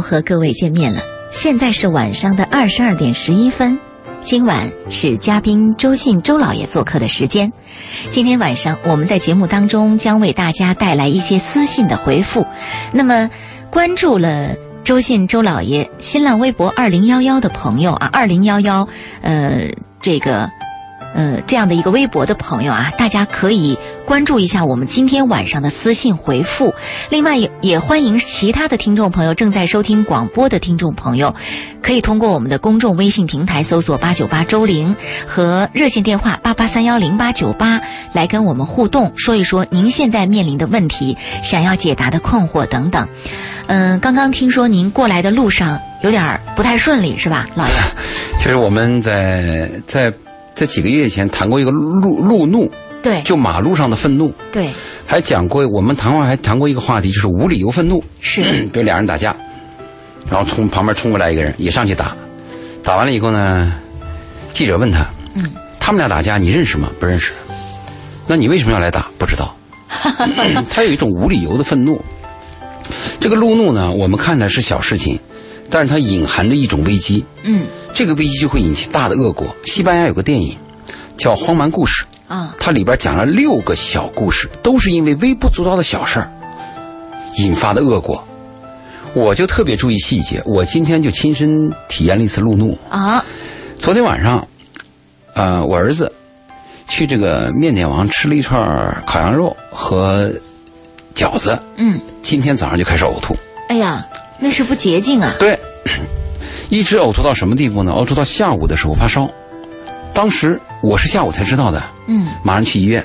和各位见面了，现在是晚上的二十二点十一分。今晚是嘉宾周信周老爷做客的时间。今天晚上我们在节目当中将为大家带来一些私信的回复。那么，关注了周信周老爷新浪微博二零幺幺的朋友啊，二零幺幺，呃，这个。呃，这样的一个微博的朋友啊，大家可以关注一下我们今天晚上的私信回复。另外，也也欢迎其他的听众朋友，正在收听广播的听众朋友，可以通过我们的公众微信平台搜索“八九八周玲”和热线电话八八三幺零八九八来跟我们互动，说一说您现在面临的问题，想要解答的困惑等等。嗯，刚刚听说您过来的路上有点不太顺利，是吧，老爷？其实我们在在。在几个月前谈过一个路路怒，对，就马路上的愤怒，对，还讲过我们谈话还谈过一个话题，就是无理由愤怒，是，就俩人打架，然后从旁边冲过来一个人也上去打，打完了以后呢，记者问他，嗯，他们俩打架你认识吗？不认识，那你为什么要来打？不知道，他有一种无理由的愤怒，这个路怒呢，我们看来是小事情，但是它隐含着一种危机，嗯。这个危机就会引起大的恶果。西班牙有个电影叫《荒蛮故事》啊，它里边讲了六个小故事，都是因为微不足道的小事儿引发的恶果。我就特别注意细节，我今天就亲身体验了一次路怒啊。昨天晚上，呃，我儿子去这个面点王吃了一串烤羊肉和饺子，嗯，今天早上就开始呕吐。哎呀，那是不洁净啊。对。一直呕吐到什么地步呢？呕吐到下午的时候发烧，当时我是下午才知道的。嗯，马上去医院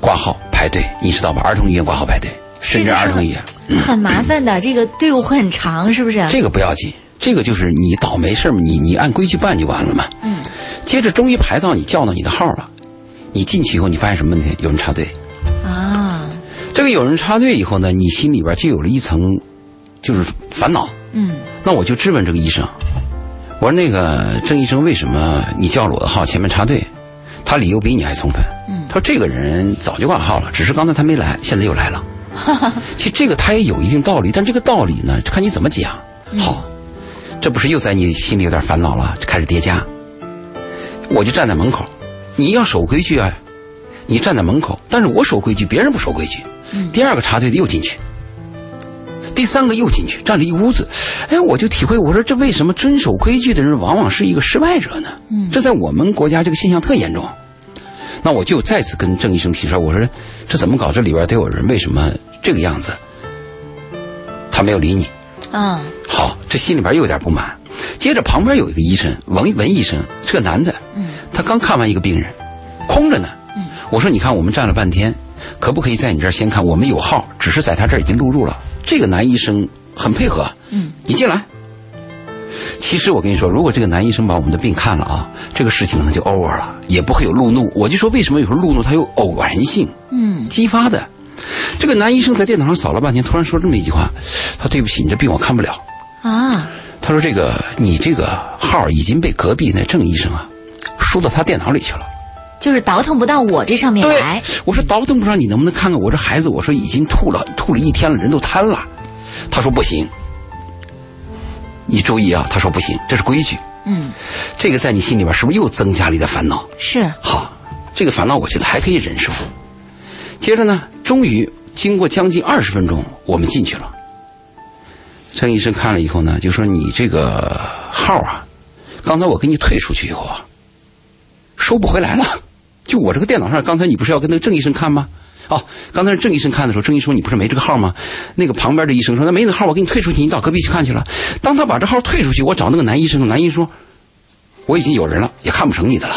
挂号排队，你知道吧？儿童医院挂号排队，深圳儿童医院很麻烦的，这个队伍会很长，是不是？这个不要紧，这个就是你倒霉事嘛，你你按规矩办就完了嘛。嗯，接着终于排到你叫到你的号了，你进去以后你发现什么问题？有人插队啊！这个有人插队以后呢，你心里边就有了一层就是烦恼。嗯，那我就质问这个医生。我说那个郑医生，为什么你叫了我的号前面插队？他理由比你还充分。嗯，他说这个人早就挂号了，只是刚才他没来，现在又来了。其实这个他也有一定道理，但这个道理呢，看你怎么讲。好，这不是又在你心里有点烦恼了，开始叠加。我就站在门口，你要守规矩啊，你站在门口，但是我守规矩，别人不守规矩。第二个插队的又进去。第三个又进去，站了一屋子，哎，我就体会，我说这为什么遵守规矩的人往往是一个失败者呢？嗯，这在我们国家这个现象特严重。那我就再次跟郑医生提出来，我说这怎么搞？这里边得有人，为什么这个样子？他没有理你。啊，好，这心里边又有点不满。接着旁边有一个医生，文文医生，是个男的。嗯，他刚看完一个病人，空着呢。嗯，我说你看，我们站了半天，可不可以在你这儿先看？我们有号，只是在他这儿已经录入了。这个男医生很配合，嗯，你进来。其实我跟你说，如果这个男医生把我们的病看了啊，这个事情可能就 over 了，也不会有路怒。我就说为什么有时候路怒它有偶然性，嗯，激发的。这个男医生在电脑上扫了半天，突然说这么一句话：“他对不起，你这病我看不了。”啊，他说这个你这个号已经被隔壁那郑医生啊输到他电脑里去了。就是倒腾不到我这上面来。我说倒腾不上，你能不能看看我这孩子？我说已经吐了，吐了一天了，人都瘫了。他说不行。你注意啊，他说不行，这是规矩。嗯，这个在你心里边是不是又增加了一点烦恼？是。好，这个烦恼我觉得还可以忍受。接着呢，终于经过将近二十分钟，我们进去了。郑医生看了以后呢，就说你这个号啊，刚才我给你退出去以后啊，收不回来了。就我这个电脑上，刚才你不是要跟那个郑医生看吗？哦，刚才郑医生看的时候，郑医生说你不是没这个号吗？那个旁边的医生说那没那号，我给你退出去，你到隔壁去看去了。当他把这号退出去，我找那个男医生，男医生说我已经有人了，也看不成你的了。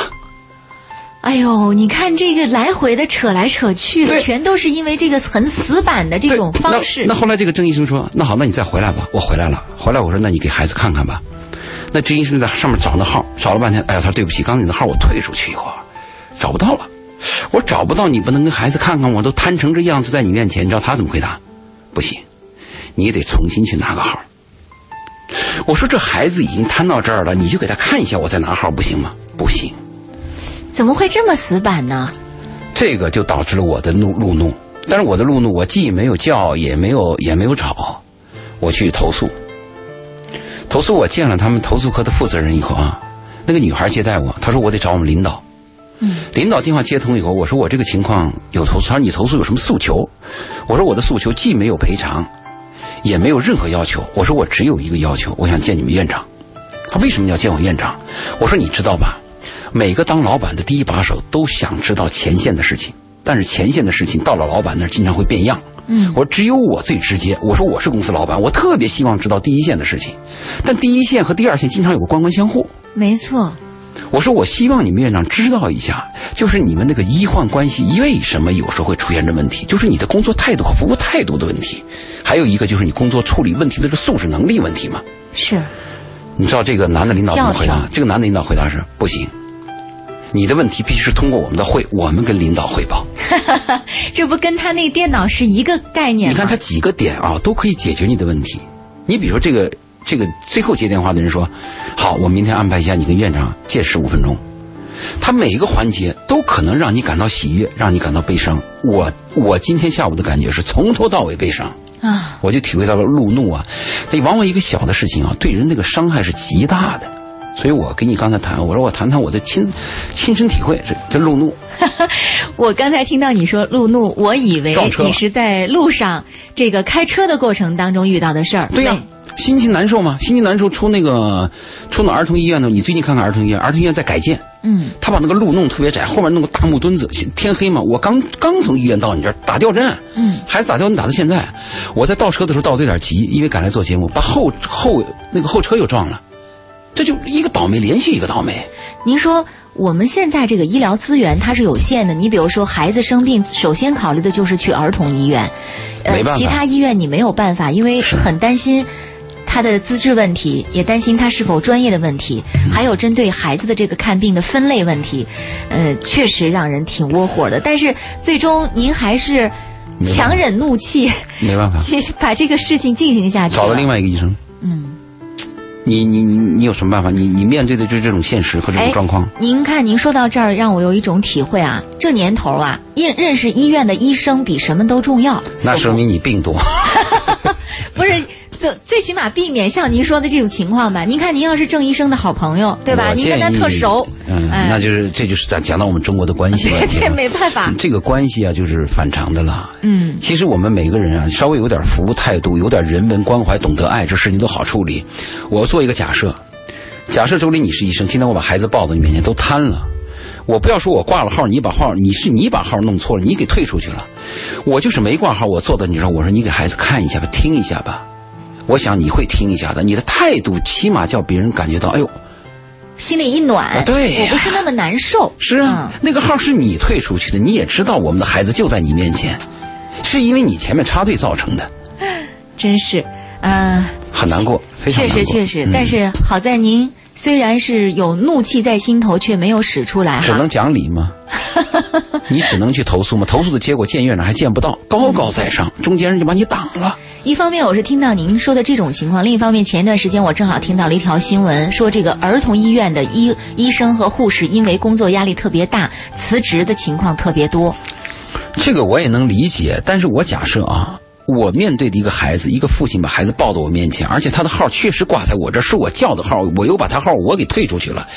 哎呦，你看这个来回的扯来扯去的，全都是因为这个很死板的这种方式。那后来这个郑医生说那好，那你再回来吧，我回来了。回来我说那你给孩子看看吧。那郑医生在上面找那号，找了半天，哎呀，他说对不起，刚才你的号我退出去以后。找不到了，我找不到，你不能跟孩子看看，我都瘫成这样子在你面前，你知道他怎么回答？不行，你得重新去拿个号。我说这孩子已经瘫到这儿了，你就给他看一下，我再拿号不行吗？不行。怎么会这么死板呢？这个就导致了我的怒路怒，但是我的路怒，我既没有叫，也没有也没有吵，我去投诉。投诉我见了他们投诉科的负责人以后啊，那个女孩接待我，她说我得找我们领导。嗯，领导电话接通以后，我说我这个情况有投诉，他说你投诉有什么诉求？我说我的诉求既没有赔偿，也没有任何要求。我说我只有一个要求，我想见你们院长。他为什么要见我院长？我说你知道吧，每个当老板的第一把手都想知道前线的事情，但是前线的事情到了老板那儿经常会变样。嗯，我说只有我最直接。我说我是公司老板，我特别希望知道第一线的事情，但第一线和第二线经常有个官官相护。没错。我说我希望你们院长知道一下，就是你们那个医患关系为什么有时候会出现这问题，就是你的工作态度和服务态度的问题，还有一个就是你工作处理问题的这个素质能力问题嘛。是。你知道这个男的领导怎么回答？这个男的领导回答是不行，你的问题必须是通过我们的会，我们跟领导汇报。这不跟他那电脑是一个概念吗？你看他几个点啊，都可以解决你的问题。你比如说这个这个最后接电话的人说：“好，我明天安排一下你跟院长见十五分钟。”他每一个环节都可能让你感到喜悦，让你感到悲伤。我我今天下午的感觉是从头到尾悲伤啊！我就体会到了路怒啊，这往往一个小的事情啊，对人那个伤害是极大的。所以我跟你刚才谈，我说我谈谈我的亲亲身体会，这这路怒。我刚才听到你说路怒，我以为你是在路上这个开车的过程当中遇到的事儿。对呀，心情难受吗，心情难受。出那个出那儿童医院呢，你最近看看儿童医院，儿童医院在改建。嗯。他把那个路弄特别窄，后面弄个大木墩子。天黑嘛，我刚刚从医院到你这儿打吊针。嗯。孩子打吊针打到现在，我在倒车的时候倒的有点急，因为赶来做节目，把后后那个后车又撞了。这就一个倒霉连续一个倒霉。您说我们现在这个医疗资源它是有限的，你比如说孩子生病，首先考虑的就是去儿童医院，呃，其他医院你没有办法，因为很担心他的资质问题，也担心他是否专业的问题，还有针对孩子的这个看病的分类问题，呃，确实让人挺窝火的。但是最终您还是强忍怒气，没办法，去把这个事情进行下去，找了另外一个医生。嗯。你你你你有什么办法？你你面对的就是这种现实和这种状况。您看，您说到这儿，让我有一种体会啊，这年头啊，认认识医院的医生比什么都重要。那说明你病多。不是。最最起码避免像您说的这种情况吧。您看，您要是郑医生的好朋友，对吧？您跟他特熟，嗯，那就是这就是咱讲到我们中国的关系了。这没办法，这个关系啊，就是反常的了。嗯，其实我们每个人啊，稍微有点服务态度，有点人文关怀，懂得爱，这事情都好处理。我做一个假设，假设周林你是医生，今天我把孩子抱到你面前都瘫了，我不要说我挂了号，你把号你是你把号弄错了，你给退出去了，我就是没挂号，我坐在你这，我说你给孩子看一下吧，听一下吧。我想你会听一下的，你的态度起码叫别人感觉到，哎呦，心里一暖，对，我不是那么难受。是啊，那个号是你退出去的，你也知道我们的孩子就在你面前，是因为你前面插队造成的。真是，啊，很难过，非常难过。确实确实，但是好在您虽然是有怒气在心头，却没有使出来。只能讲理吗？你只能去投诉吗？投诉的结果见院长还见不到，高高在上，中间人就把你挡了。一方面我是听到您说的这种情况，另一方面前一段时间我正好听到了一条新闻，说这个儿童医院的医医生和护士因为工作压力特别大，辞职的情况特别多。这个我也能理解，但是我假设啊。我面对的一个孩子，一个父亲把孩子抱到我面前，而且他的号确实挂在我这，是我叫的号，我又把他号我给退出去了，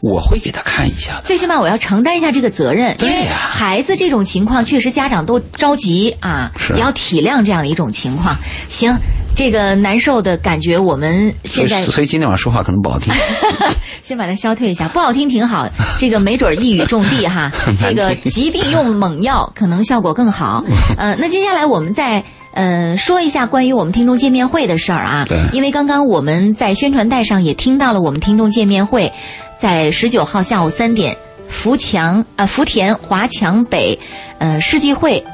我会给他看一下的。最起码我要承担一下这个责任，对呀。孩子这种情况，确实家长都着急啊，也要体谅这样的一种情况。行，这个难受的感觉，我们现在所以今天晚上说话可能不好听，先把它消退一下，不好听挺好，这个没准一语中的哈，这个疾病用猛药可能效果更好。呃，那接下来我们再。嗯，说一下关于我们听众见面会的事儿啊。对。因为刚刚我们在宣传带上也听到了，我们听众见面会，在十九号下午三点，福强啊福田华强北，呃世纪汇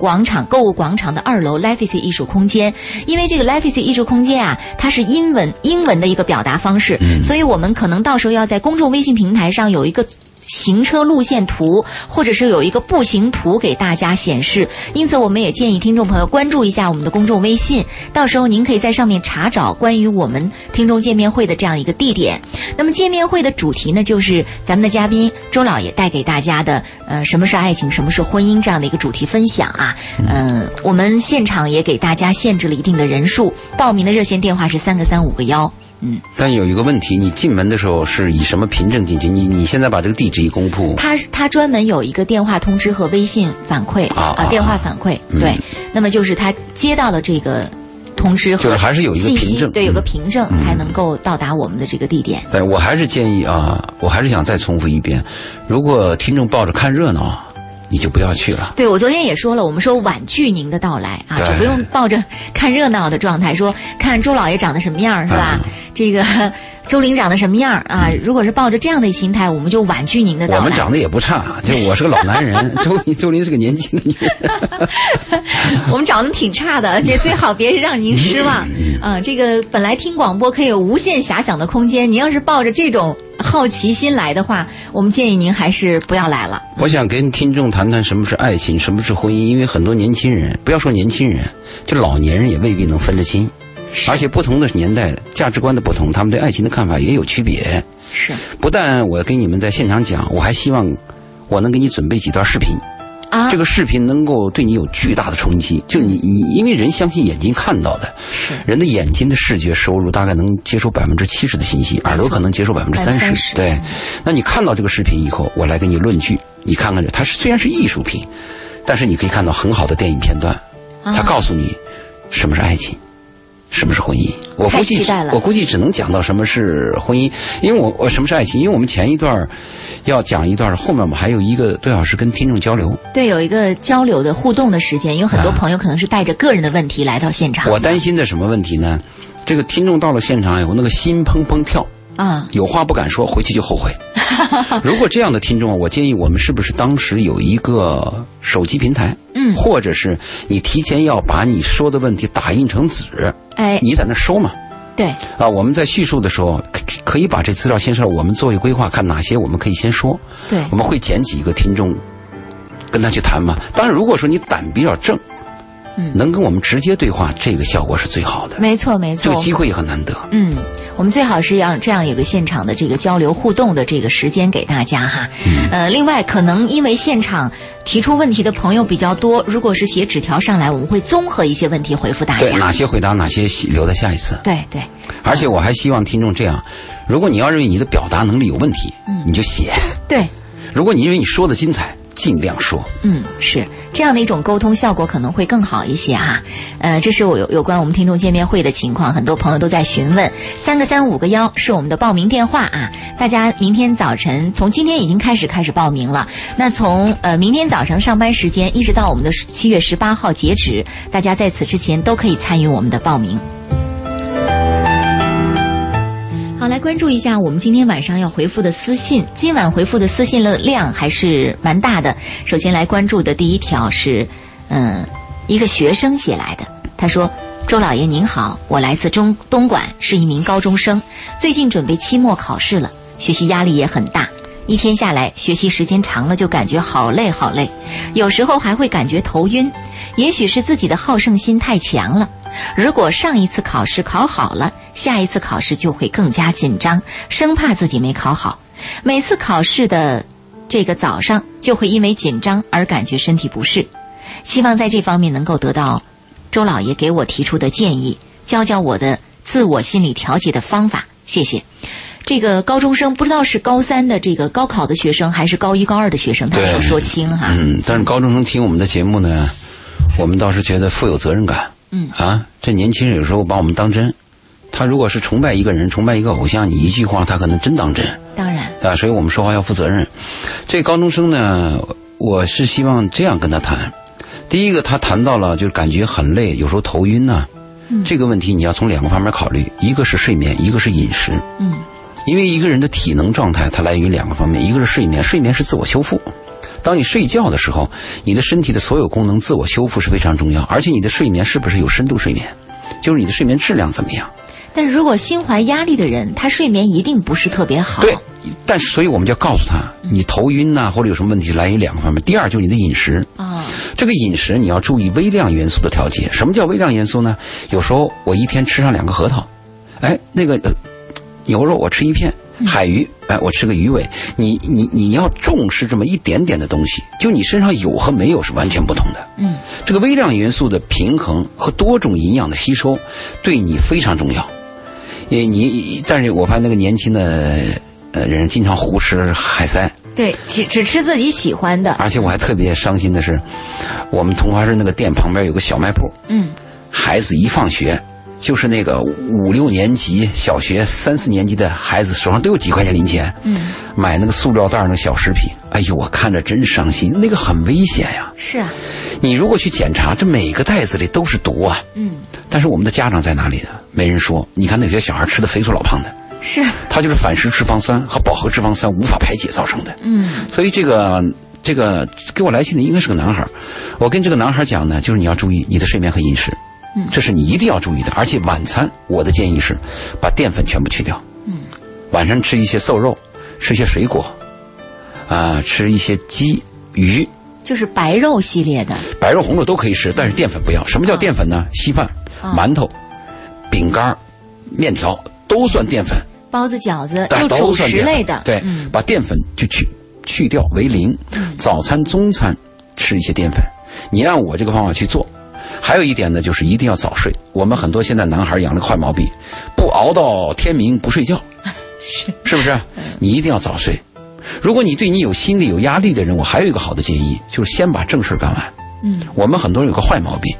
广场购物广场的二楼 l i f e c 艺术空间。因为这个 l i f e c 艺术空间啊，它是英文英文的一个表达方式，所以我们可能到时候要在公众微信平台上有一个。行车路线图，或者是有一个步行图给大家显示。因此，我们也建议听众朋友关注一下我们的公众微信，到时候您可以在上面查找关于我们听众见面会的这样一个地点。那么，见面会的主题呢，就是咱们的嘉宾周老爷带给大家的，呃，什么是爱情，什么是婚姻这样的一个主题分享啊。嗯，我们现场也给大家限制了一定的人数，报名的热线电话是三个三五个幺。嗯，但有一个问题，你进门的时候是以什么凭证进去？你你现在把这个地址一公布，他他专门有一个电话通知和微信反馈啊，电话反馈对，那么就是他接到了这个通知就是还是有一个凭证，对，有个凭证才能够到达我们的这个地点。对，我还是建议啊，我还是想再重复一遍，如果听众抱着看热闹。你就不要去了。对，我昨天也说了，我们说婉拒您的到来啊，就不用抱着看热闹的状态，说看周老爷长得什么样是吧？这个。周林长得什么样啊？如果是抱着这样的心态，我们就婉拒您的到来。我们长得也不差，就我是个老男人，周林周林是个年轻的女人。我们长得挺差的，而且最好别让您失望啊！这个本来听广播可以有无限遐想的空间，您要是抱着这种好奇心来的话，我们建议您还是不要来了。我想跟听众谈谈什么是爱情，什么是婚姻，因为很多年轻人，不要说年轻人，就老年人也未必能分得清。而且不同的年代价值观的不同，他们对爱情的看法也有区别。是，不但我给你们在现场讲，我还希望我能给你准备几段视频。啊，这个视频能够对你有巨大的冲击。就你你，因为人相信眼睛看到的，是人的眼睛的视觉收入大概能接收百分之七十的信息，耳朵可能接收百分之三十。对，那你看到这个视频以后，我来给你论据。你看看这，它是虽然是艺术品，但是你可以看到很好的电影片段，它告诉你什么是爱情。什么是婚姻？我估计我估计只能讲到什么是婚姻，因为我我什么是爱情？因为我们前一段要讲一段，后面我们还有一个多小时跟听众交流。对，有一个交流的互动的时间，因为很多朋友可能是带着个人的问题来到现场。我担心的什么问题呢？这个听众到了现场以后，那个心砰砰跳啊，有话不敢说，回去就后悔。如果这样的听众，我建议我们是不是当时有一个手机平台？嗯，或者是你提前要把你说的问题打印成纸。哎，你在那收嘛？对啊，我们在叙述的时候可可以把这资料先说，我们做一规划，看哪些我们可以先说。对，我们会捡几个听众跟他去谈嘛。当然，如果说你胆比较正。嗯，能跟我们直接对话，这个效果是最好的。没错，没错，这个机会也很难得。嗯，我们最好是要这样有个现场的这个交流互动的这个时间给大家哈。嗯。呃，另外，可能因为现场提出问题的朋友比较多，如果是写纸条上来，我们会综合一些问题回复大家。对，哪些回答，哪些留在下一次。对对。而且我还希望听众这样：如果你要认为你的表达能力有问题，嗯，你就写。对。如果你认为你说的精彩。尽量说，嗯，是这样的一种沟通效果可能会更好一些哈。呃，这是我有有关我们听众见面会的情况，很多朋友都在询问。三个三五个幺是我们的报名电话啊，大家明天早晨从今天已经开始开始报名了。那从呃明天早上上班时间一直到我们的七月十八号截止，大家在此之前都可以参与我们的报名。好，来关注一下我们今天晚上要回复的私信。今晚回复的私信的量还是蛮大的。首先来关注的第一条是，嗯，一个学生写来的。他说：“周老爷您好，我来自中东莞，是一名高中生，最近准备期末考试了，学习压力也很大。一天下来，学习时间长了就感觉好累好累，有时候还会感觉头晕。也许是自己的好胜心太强了。如果上一次考试考好了。”下一次考试就会更加紧张，生怕自己没考好。每次考试的这个早上，就会因为紧张而感觉身体不适。希望在这方面能够得到周老爷给我提出的建议，教教我的自我心理调节的方法。谢谢。这个高中生不知道是高三的这个高考的学生，还是高一高二的学生，他没有说清哈。嗯，但是高中生听我们的节目呢，我们倒是觉得富有责任感。嗯啊，这年轻人有时候把我们当真。他如果是崇拜一个人，崇拜一个偶像，你一句话他可能真当真。当然，啊，所以我们说话要负责任。这高中生呢，我是希望这样跟他谈。第一个，他谈到了就是感觉很累，有时候头晕呐。嗯。这个问题你要从两个方面考虑，一个是睡眠，一个是饮食。嗯。因为一个人的体能状态，它来源于两个方面，一个是睡眠，睡眠是自我修复。当你睡觉的时候，你的身体的所有功能自我修复是非常重要，而且你的睡眠是不是有深度睡眠，就是你的睡眠质量怎么样。但如果心怀压力的人，他睡眠一定不是特别好。对，但是所以我们就要告诉他，你头晕呐，或者有什么问题，来源于两个方面。第二就是你的饮食啊，这个饮食你要注意微量元素的调节。什么叫微量元素呢？有时候我一天吃上两个核桃，哎，那个牛肉我吃一片。海鱼，哎，我吃个鱼尾。你你你要重视这么一点点的东西，就你身上有和没有是完全不同的。嗯，这个微量元素的平衡和多种营养的吸收，对你非常重要。你你，但是我发现那个年轻的呃人经常胡吃海塞。对，只只吃自己喜欢的。而且我还特别伤心的是，我们同华市那个店旁边有个小卖部。嗯，孩子一放学。就是那个五六年级、小学三四年级的孩子手上都有几块钱零钱，嗯，买那个塑料袋那小食品，哎呦，我看着真伤心，那个很危险呀。是啊，你如果去检查，这每个袋子里都是毒啊。嗯，但是我们的家长在哪里呢？没人说。你看那些小孩吃的肥瘦老胖的，是，他就是反式脂肪酸和饱和脂肪酸无法排解造成的。嗯，所以这个这个给我来信的应该是个男孩，我跟这个男孩讲呢，就是你要注意你的睡眠和饮食。嗯，这是你一定要注意的。而且晚餐，我的建议是，把淀粉全部去掉。嗯，晚上吃一些瘦肉，吃一些水果，啊，吃一些鸡、鱼，就是白肉系列的。白肉、红肉都可以吃，但是淀粉不要。什么叫淀粉呢？稀饭、馒头、饼干、面条都算淀粉。包子、饺子都主食类的。对，把淀粉就去去掉为零。早餐、中餐吃一些淀粉，你按我这个方法去做。还有一点呢，就是一定要早睡。我们很多现在男孩养了个坏毛病，不熬到天明不睡觉，是是不是？你一定要早睡。如果你对你有心理有压力的人，我还有一个好的建议，就是先把正事干完。嗯，我们很多人有个坏毛病，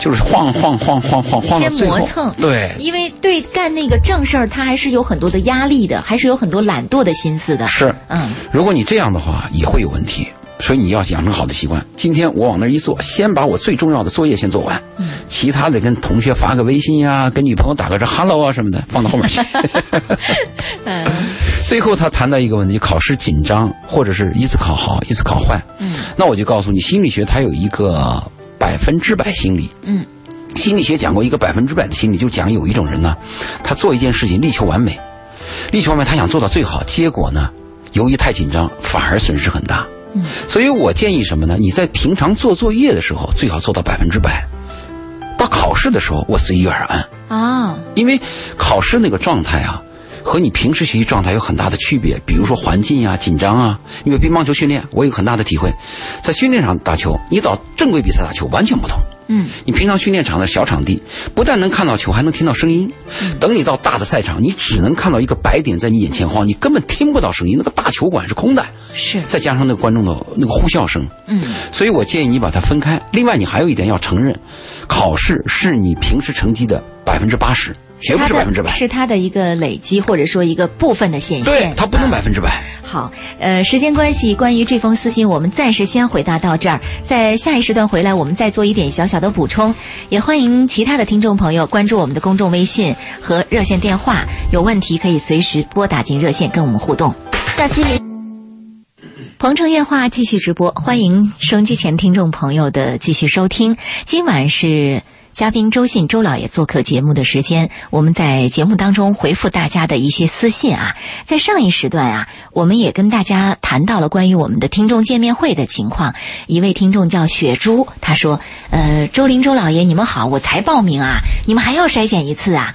就是晃晃晃晃晃晃到最后，对，因为对干那个正事儿，他还是有很多的压力的，还是有很多懒惰的心思的。是，嗯，如果你这样的话，也会有问题。所以你要养成好的习惯。今天我往那一坐，先把我最重要的作业先做完，其他的跟同学发个微信呀，跟女朋友打个这 hello 啊什么的，放到后面去。嗯 最后他谈到一个问题：考试紧张，或者是一次考好，一次考坏。嗯，那我就告诉你，心理学它有一个百分之百心理。嗯，心理学讲过一个百分之百的心理，就讲有一种人呢，他做一件事情力求完美，力求完美，他想做到最好，结果呢，由于太紧张，反而损失很大。所以我建议什么呢？你在平常做作业的时候，最好做到百分之百；到考试的时候，我随遇而安啊。因为考试那个状态啊，和你平时学习状态有很大的区别。比如说环境啊、紧张啊。因为乒乓球训练，我有很大的体会，在训练上打球，你到正规比赛打球完全不同。嗯，你平常训练场的小场地，不但能看到球，还能听到声音。等你到大的赛场，你只能看到一个白点在你眼前晃，你根本听不到声音。那个大球馆是空的，是再加上那个观众的那个呼啸声。嗯，所以我建议你把它分开。另外，你还有一点要承认，考试是你平时成绩的百分之八十。绝不是百分之百，是它的一个累积，或者说一个部分的显现。对，它不能百分之百。好，呃，时间关系，关于这封私信，我们暂时先回答到这儿，在下一时段回来，我们再做一点小小的补充。也欢迎其他的听众朋友关注我们的公众微信和热线电话，有问题可以随时拨打进热线跟我们互动。下期鹏城夜话继续直播，欢迎收音机前听众朋友的继续收听。今晚是。嘉宾周信周老爷做客节目的时间，我们在节目当中回复大家的一些私信啊。在上一时段啊，我们也跟大家谈到了关于我们的听众见面会的情况。一位听众叫雪珠，他说：“呃，周林周老爷，你们好，我才报名啊，你们还要筛选一次啊？”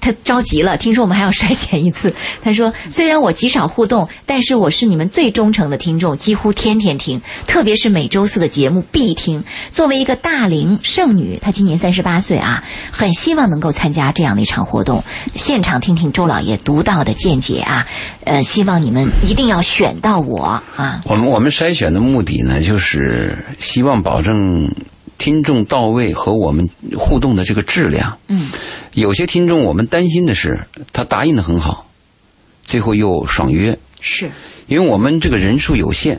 他着急了，听说我们还要筛选一次。他说：“虽然我极少互动，但是我是你们最忠诚的听众，几乎天天听，特别是每周四的节目必听。作为一个大龄剩女，她今年三十八岁啊，很希望能够参加这样的一场活动，现场听听周老爷独到的见解啊。呃，希望你们一定要选到我啊。我们我们筛选的目的呢，就是希望保证。”听众到位和我们互动的这个质量，嗯，有些听众我们担心的是他答应的很好，最后又爽约，是，因为我们这个人数有限，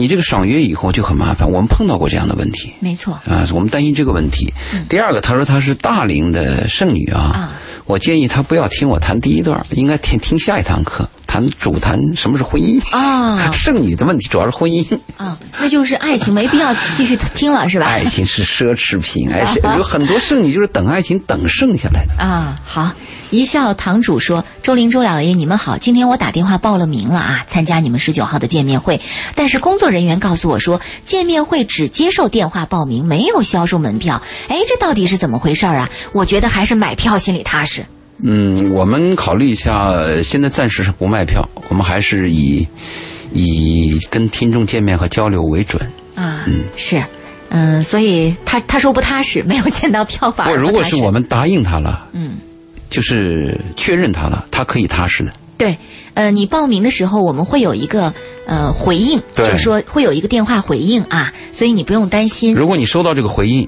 你这个爽约以后就很麻烦。我们碰到过这样的问题，没错啊，我们担心这个问题。第二个，他说他是大龄的剩女啊，我建议他不要听我谈第一段，应该听听下一堂课。谈主谈什么是婚姻啊？剩女的问题主要是婚姻啊，那就是爱情没必要继续听了是吧？爱情是奢侈品，哎，有很多剩女就是等爱情等剩下来的啊。好，一笑堂主说：“周玲周老爷你们好，今天我打电话报了名了啊，参加你们十九号的见面会，但是工作人员告诉我说，见面会只接受电话报名，没有销售门票。哎，这到底是怎么回事啊？我觉得还是买票心里踏实。”嗯，我们考虑一下，现在暂时是不卖票，我们还是以以跟听众见面和交流为准。啊，嗯，是，嗯，所以他他说不踏实，没有见到票房。不，如果是我们答应他了，嗯，就是确认他了，他可以踏实的。对，呃，你报名的时候我们会有一个呃回应，就是说会有一个电话回应啊，所以你不用担心。如果你收到这个回应，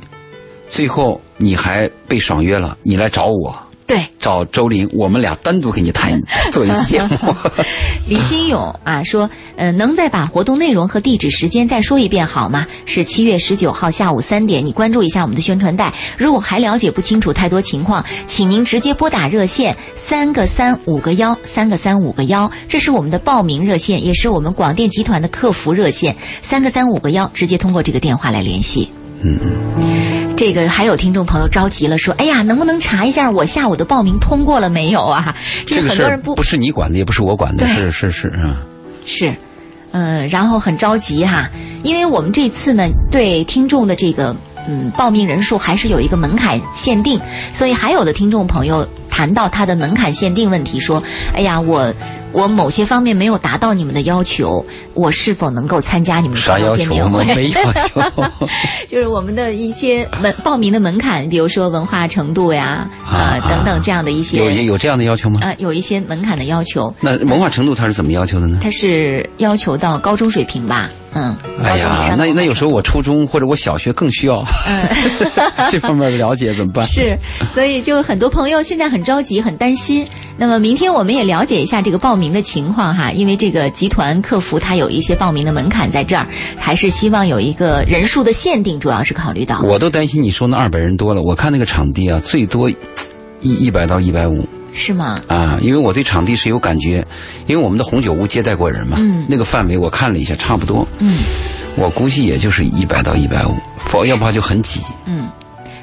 最后你还被爽约了，你来找我。对，找周林，我们俩单独给你谈做一次节目。李新勇啊说，呃，能再把活动内容和地址、时间再说一遍好吗？是七月十九号下午三点，你关注一下我们的宣传带。如果还了解不清楚太多情况，请您直接拨打热线三个三五个幺三个三五个幺，这是我们的报名热线，也是我们广电集团的客服热线三个三五个幺，直接通过这个电话来联系。嗯嗯。这个还有听众朋友着急了，说：“哎呀，能不能查一下我下午的报名通过了没有啊？”这个很多人不不是你管的，也不是我管的，是是是啊，是，呃，然后很着急哈，因为我们这次呢，对听众的这个嗯报名人数还是有一个门槛限定，所以还有的听众朋友谈到他的门槛限定问题，说：“哎呀，我。”我某些方面没有达到你们的要求，我是否能够参加你们的见面会？没要求，就是我们的一些门报名的门槛，比如说文化程度呀，啊等等这样的一些。有有这样的要求吗？啊，有一些门槛的要求。那文化程度他是怎么要求的呢？他是要求到高中水平吧？嗯。哎呀，那那有时候我初中或者我小学更需要 这方面的了解，怎么办？是，所以就很多朋友现在很着急，很担心。那么明天我们也了解一下这个报名的情况哈，因为这个集团客服他有一些报名的门槛在这儿，还是希望有一个人数的限定，主要是考虑到。我都担心你说那二百人多了，我看那个场地啊，最多一一百到一百五。是吗？啊，因为我对场地是有感觉，因为我们的红酒屋接待过人嘛，嗯，那个范围我看了一下，差不多，嗯，我估计也就是一百到一百五，否要不然就很挤，嗯。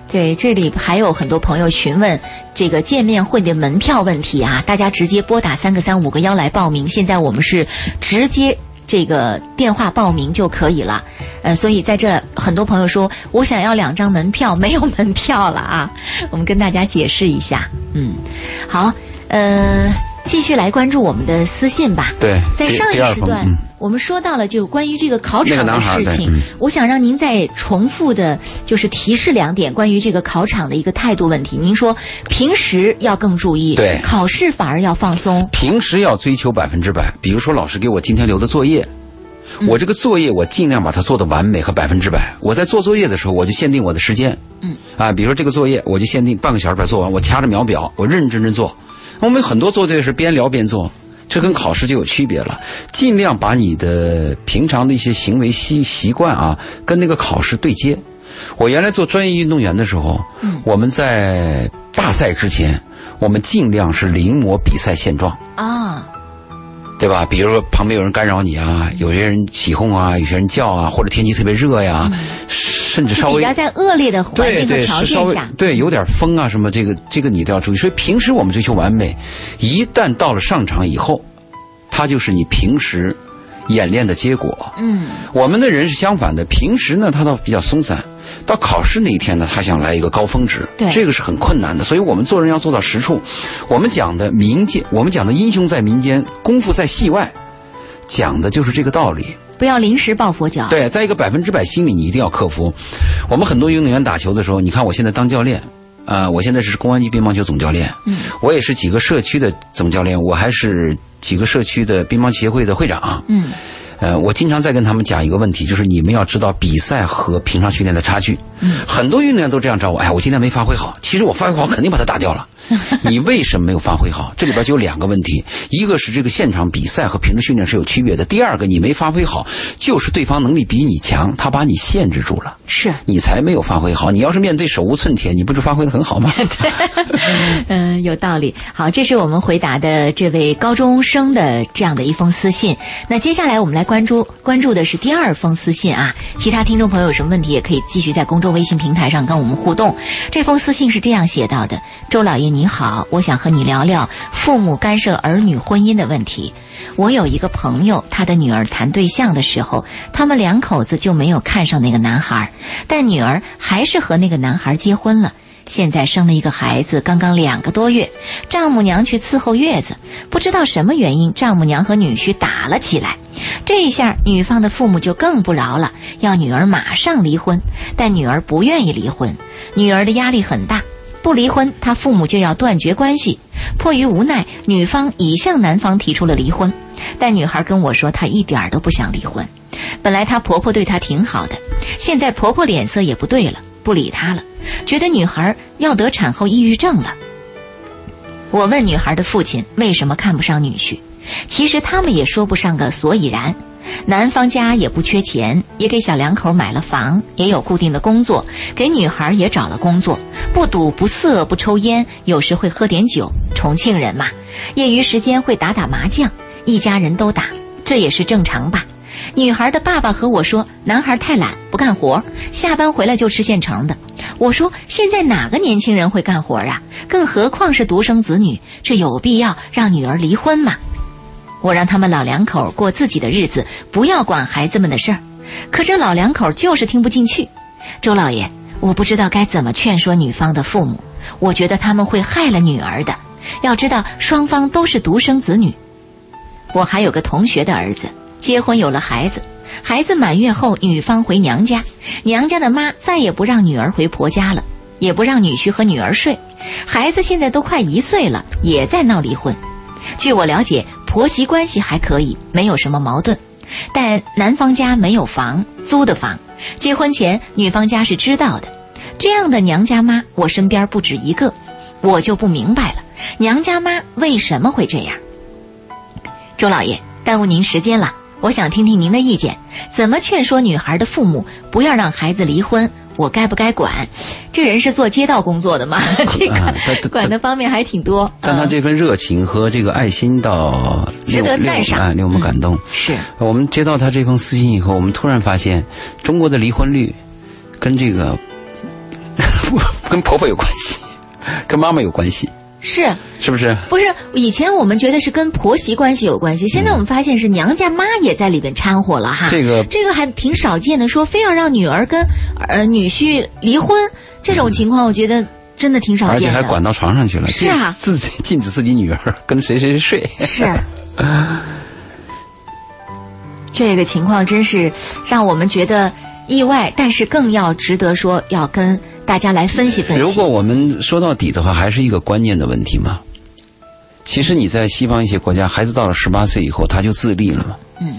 对，这里还有很多朋友询问这个见面会的门票问题啊，大家直接拨打三个三五个幺来报名。现在我们是直接这个电话报名就可以了，呃，所以在这很多朋友说我想要两张门票，没有门票了啊，我们跟大家解释一下，嗯，好，呃。继续来关注我们的私信吧。对，在上一时段，我们说到了就关于这个考场的事情。我想让您再重复的，就是提示两点关于这个考场的一个态度问题。您说平时要更注意，对，考试反而要放松。平时要追求百分之百，比如说老师给我今天留的作业，我这个作业我尽量把它做的完美和百分之百。我在做作业的时候，我就限定我的时间，嗯，啊，比如说这个作业，我就限定半个小时把它做完，我掐着秒表，我认认真真做。我们很多做这个是边聊边做，这跟考试就有区别了。尽量把你的平常的一些行为习习惯啊，跟那个考试对接。我原来做专业运动员的时候，我们在大赛之前，我们尽量是临摹比赛现状啊。对吧？比如说旁边有人干扰你啊，有些人起哄啊，有些人叫啊，或者天气特别热呀，甚至稍微比较在恶劣的环境和条件下，对，有点风啊什么，这个这个你都要注意。所以平时我们追求完美，一旦到了上场以后，它就是你平时演练的结果。嗯，我们的人是相反的，平时呢他倒比较松散。到考试那一天呢，他想来一个高峰值，这个是很困难的。所以我们做人要做到实处。我们讲的民间，我们讲的英雄在民间，功夫在戏外，讲的就是这个道理。不要临时抱佛脚。对，在一个百分之百心理，你一定要克服。我们很多运动员打球的时候，你看我现在当教练，啊，我现在是公安局乒乓球总教练，嗯，我也是几个社区的总教练，我还是几个社区的乒乓协会的会长，嗯。呃，我经常在跟他们讲一个问题，就是你们要知道比赛和平常训练的差距。嗯，很多运动员都这样找我，哎呀，我今天没发挥好，其实我发挥好肯定把他打掉了。你为什么没有发挥好？这里边就有两个问题，一个是这个现场比赛和平时训练是有区别的，第二个你没发挥好，就是对方能力比你强，他把你限制住了，是你才没有发挥好。你要是面对手无寸铁，你不是发挥的很好吗？嗯，有道理。好，这是我们回答的这位高中生的这样的一封私信。那接下来我们来关注关注的是第二封私信啊。其他听众朋友有什么问题也可以继续在公众微信平台上跟我们互动。这封私信是这样写到的：周老爷你好，我想和你聊聊父母干涉儿女婚姻的问题。我有一个朋友，他的女儿谈对象的时候，他们两口子就没有看上那个男孩，但女儿还是和那个男孩结婚了。现在生了一个孩子，刚刚两个多月，丈母娘去伺候月子，不知道什么原因，丈母娘和女婿打了起来。这一下，女方的父母就更不饶了，要女儿马上离婚。但女儿不愿意离婚，女儿的压力很大，不离婚，她父母就要断绝关系。迫于无奈，女方已向男方提出了离婚。但女孩跟我说，她一点都不想离婚。本来她婆婆对她挺好的，现在婆婆脸色也不对了，不理她了。觉得女孩要得产后抑郁症了。我问女孩的父亲为什么看不上女婿，其实他们也说不上个所以然。男方家也不缺钱，也给小两口买了房，也有固定的工作，给女孩也找了工作，不赌不色不抽烟，有时会喝点酒。重庆人嘛，业余时间会打打麻将，一家人都打，这也是正常吧。女孩的爸爸和我说，男孩太懒不干活，下班回来就吃现成的。我说：“现在哪个年轻人会干活啊？更何况是独生子女，这有必要让女儿离婚吗？”我让他们老两口过自己的日子，不要管孩子们的事儿。可这老两口就是听不进去。周老爷，我不知道该怎么劝说女方的父母。我觉得他们会害了女儿的。要知道，双方都是独生子女。我还有个同学的儿子结婚有了孩子。孩子满月后，女方回娘家，娘家的妈再也不让女儿回婆家了，也不让女婿和女儿睡。孩子现在都快一岁了，也在闹离婚。据我了解，婆媳关系还可以，没有什么矛盾。但男方家没有房，租的房。结婚前，女方家是知道的。这样的娘家妈，我身边不止一个，我就不明白了，娘家妈为什么会这样？周老爷，耽误您时间了。我想听听您的意见，怎么劝说女孩的父母不要让孩子离婚？我该不该管？这人是做街道工作的嘛？这个管的方面还挺多。但他这份热情和这个爱心，到值得赞赏，令我们感动。是我们接到他这封私信以后，我们突然发现，中国的离婚率跟这个 跟婆婆有关系，跟妈妈有关系。是是不是？不是，以前我们觉得是跟婆媳关系有关系，现在我们发现是娘家妈也在里边掺和了哈。这个这个还挺少见的，说非要让女儿跟呃女婿离婚这种情况，我觉得真的挺少见的。而且还管到床上去了，是啊，自己禁止自己女儿跟谁谁谁睡。是，这个情况真是让我们觉得意外，但是更要值得说要跟。大家来分析分析。如果我们说到底的话，还是一个观念的问题嘛。其实你在西方一些国家，孩子到了十八岁以后，他就自立了嘛。嗯。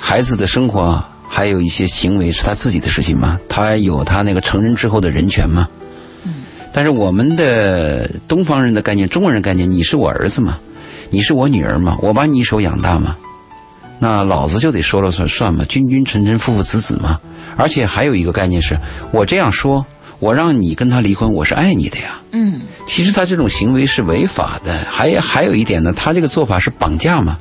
孩子的生活还有一些行为是他自己的事情嘛，他有他那个成人之后的人权嘛。嗯。但是我们的东方人的概念，中国人概念，你是我儿子嘛，你是我女儿嘛，我把你一手养大嘛，那老子就得说了算算嘛，君君臣臣，父父子子嘛。而且还有一个概念是，我这样说。我让你跟他离婚，我是爱你的呀。嗯，其实他这种行为是违法的。还还有一点呢，他这个做法是绑架嘛，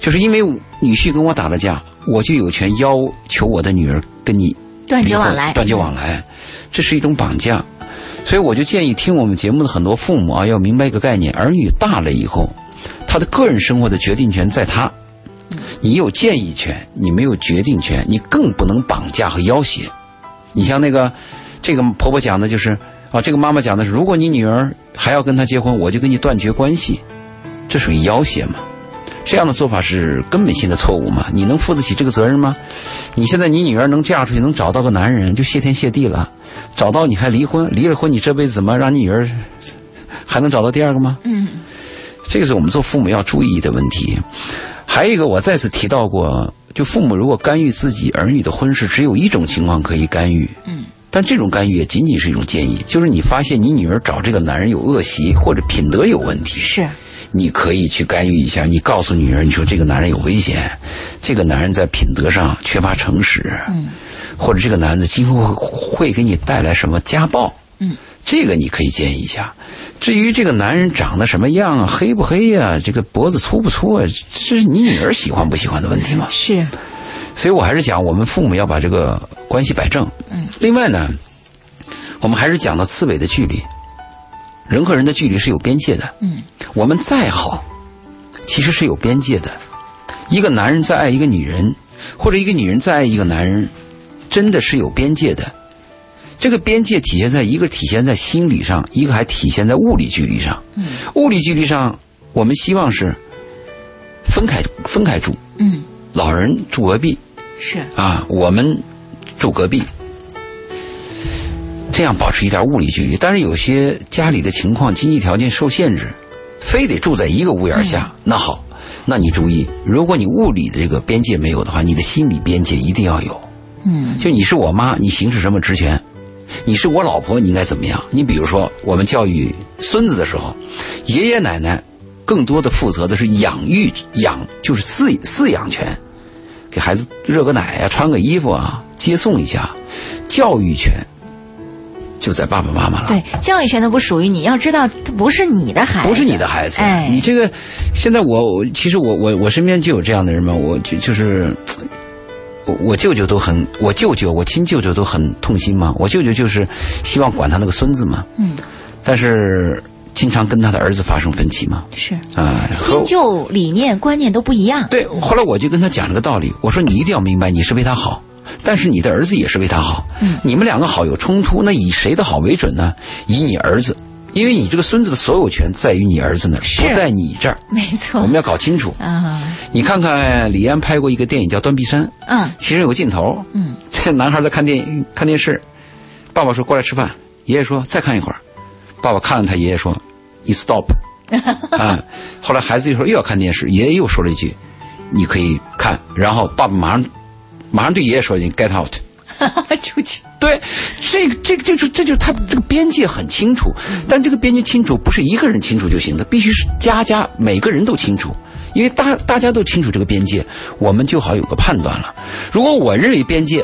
就是因为女婿跟我打了架，我就有权要求我的女儿跟你断绝往来，断绝往来，这是一种绑架。所以我就建议听我们节目的很多父母啊，要明白一个概念：儿女大了以后，他的个人生活的决定权在他，你有建议权，你没有决定权，你更不能绑架和要挟。你像那个。这个婆婆讲的就是，啊，这个妈妈讲的是，如果你女儿还要跟他结婚，我就跟你断绝关系，这属于要挟嘛？这样的做法是根本性的错误嘛？你能负得起这个责任吗？你现在你女儿能嫁出去，能找到个男人，就谢天谢地了。找到你还离婚，离了婚你这辈子怎么让你女儿还能找到第二个吗？嗯，这个是我们做父母要注意的问题。还有一个，我再次提到过，就父母如果干预自己儿女的婚事，只有一种情况可以干预。嗯。但这种干预也仅仅是一种建议，就是你发现你女儿找这个男人有恶习或者品德有问题，是，你可以去干预一下。你告诉女儿，你说这个男人有危险，这个男人在品德上缺乏诚实，嗯，或者这个男的今后会给你带来什么家暴，嗯，这个你可以建议一下。至于这个男人长得什么样啊，黑不黑呀，这个脖子粗不粗啊，这是你女儿喜欢不喜欢的问题嘛？是。所以我还是讲，我们父母要把这个关系摆正。嗯。另外呢，我们还是讲到刺猬的距离，人和人的距离是有边界的。嗯。我们再好，其实是有边界的。一个男人再爱一个女人，或者一个女人再爱一个男人，真的是有边界的。这个边界体现在一个体现在心理上，一个还体现在物理距离上。嗯。物理距离上，我们希望是分开分开住。嗯。老人住隔壁。是啊，我们住隔壁，这样保持一点物理距离。但是有些家里的情况，经济条件受限制，非得住在一个屋檐下。那好，那你注意，如果你物理的这个边界没有的话，你的心理边界一定要有。嗯，就你是我妈，你行使什么职权？你是我老婆，你应该怎么样？你比如说，我们教育孙子的时候，爷爷奶奶更多的负责的是养育养，就是饲饲养权。给孩子热个奶呀，穿个衣服啊，接送一下，教育权就在爸爸妈妈了。对，教育权都不属于你，要知道他不是你的孩子，不是你的孩子。哎，你这个现在我其实我我我身边就有这样的人嘛，我就就是我我舅舅都很，我舅舅我亲舅舅都很痛心嘛。我舅舅就是希望管他那个孙子嘛。嗯，但是。经常跟他的儿子发生分歧吗？是啊，新旧理念观念都不一样。对，后来我就跟他讲了个道理，我说你一定要明白，你是为他好，但是你的儿子也是为他好。嗯，你们两个好有冲突，那以谁的好为准呢？以你儿子，因为你这个孙子的所有权在于你儿子那儿，不在你这儿。没错，我们要搞清楚啊。你看看李安拍过一个电影叫《断臂山》，嗯，其实有个镜头，嗯，这 男孩在看电看电视，爸爸说过来吃饭，爷爷说再看一会儿，爸爸看了他爷爷说。你 stop，啊！后来孩子就说又要看电视，爷爷又说了一句：“你可以看。”然后爸爸马上马上对爷爷说：“你 get out，出去。”对，这个这个就是这就是他这个边界很清楚，但这个边界清楚不是一个人清楚就行的，必须是家家每个人都清楚，因为大大家都清楚这个边界，我们就好有个判断了。如果我认为边界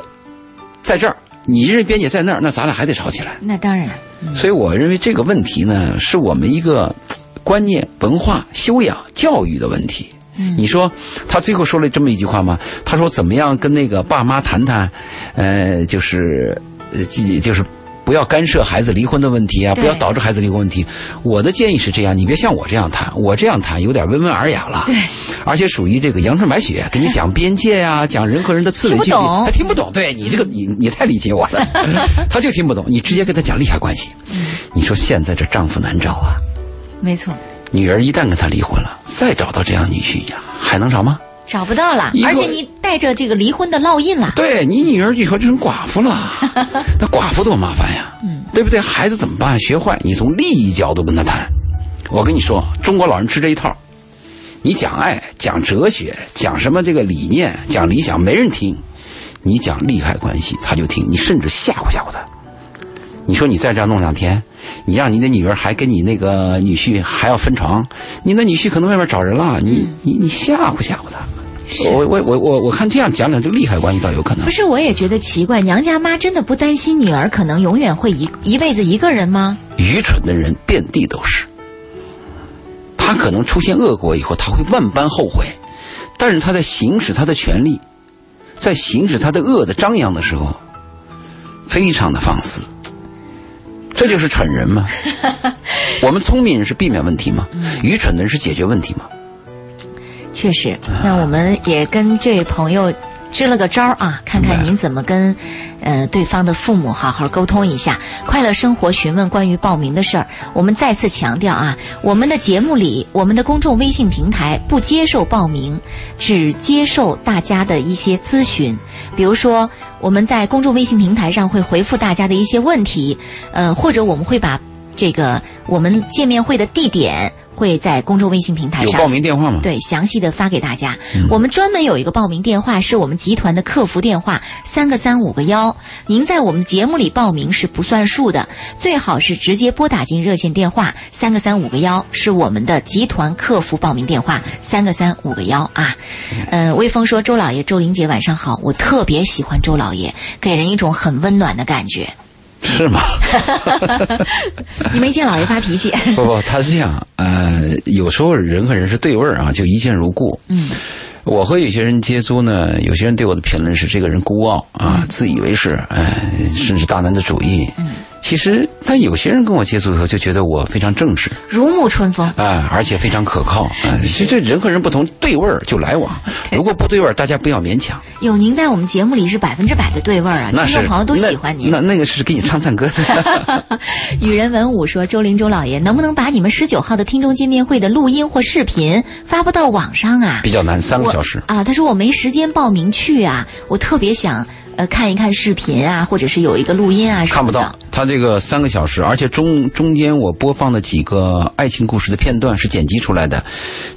在这儿。你认为边界在那儿，那咱俩还得吵起来。那当然。所以我认为这个问题呢，是我们一个观念、文化、修养、教育的问题。你说他最后说了这么一句话吗？他说怎么样跟那个爸妈谈谈，呃，就是呃，就是。不要干涉孩子离婚的问题啊！不要导致孩子离婚问题。我的建议是这样，你别像我这样谈，我这样谈有点温文尔雅了。对，而且属于这个阳春白雪，给你讲边界啊，讲人和人的刺猬距离，他听不懂。对你这个，你你太理解我了，他就听不懂。你直接跟他讲利害关系。你说现在这丈夫难找啊。没错。女儿一旦跟他离婚了，再找到这样女婿呀，还能找吗？找不到了，而且你带着这个离婚的烙印了。对你女儿以后就成寡妇了，那寡妇多麻烦呀，嗯，对不对？孩子怎么办？学坏，你从利益角度跟他谈。我跟你说，中国老人吃这一套，你讲爱、讲哲学、讲什么这个理念、讲理想，没人听；你讲利害关系，他就听。你甚至吓唬吓唬他。你说你再这样弄两天，你让你的女儿还跟你那个女婿还要分床，你那女婿可能外面找人了，你你你吓唬吓唬他。我我我我我看这样讲讲这个利害关系倒有可能。不是，我也觉得奇怪，娘家妈真的不担心女儿可能永远会一一辈子一个人吗？愚蠢的人遍地都是，他可能出现恶果以后，他会万般后悔，但是他在行使他的权利，在行使他的恶的张扬的时候，非常的放肆。这就是蠢人吗？我们聪明人是避免问题吗？愚蠢的人是解决问题吗？确实，那我们也跟这位朋友支了个招儿啊，看看您怎么跟，呃，对方的父母好好沟通一下。快乐生活询问关于报名的事儿，我们再次强调啊，我们的节目里，我们的公众微信平台不接受报名，只接受大家的一些咨询。比如说，我们在公众微信平台上会回复大家的一些问题，呃，或者我们会把这个我们见面会的地点。会在公众微信平台上有报名电话吗？对，详细的发给大家。我们专门有一个报名电话，是我们集团的客服电话，三个三五个幺。您在我们节目里报名是不算数的，最好是直接拨打进热线电话，三个三五个幺是我们的集团客服报名电话，三个三五个幺啊。嗯，微风说：“周老爷，周玲姐晚上好，我特别喜欢周老爷，给人一种很温暖的感觉。”是吗？你没见老爷发脾气？不不，他是这样。呃，有时候人和人是对味儿啊，就一见如故。嗯，我和有些人接触呢，有些人对我的评论是：这个人孤傲啊，自以为是，哎，甚至大男子主义。嗯。其实，但有些人跟我接触以后，就觉得我非常正直，如沐春风，啊，而且非常可靠。啊，其实这人和人不同，对味儿就来往。如果不对味儿，大家不要勉强。有您在我们节目里是百分之百的对味儿啊，听众朋友都喜欢您。那那个是给你唱赞歌的。雨人文武说：“周林周老爷，能不能把你们十九号的听众见面会的录音或视频发布到网上啊？”比较难，三个小时啊。他说：“我没时间报名去啊，我特别想。”呃，看一看视频啊，或者是有一个录音啊，看不到。它这个三个小时，而且中中间我播放的几个爱情故事的片段是剪辑出来的，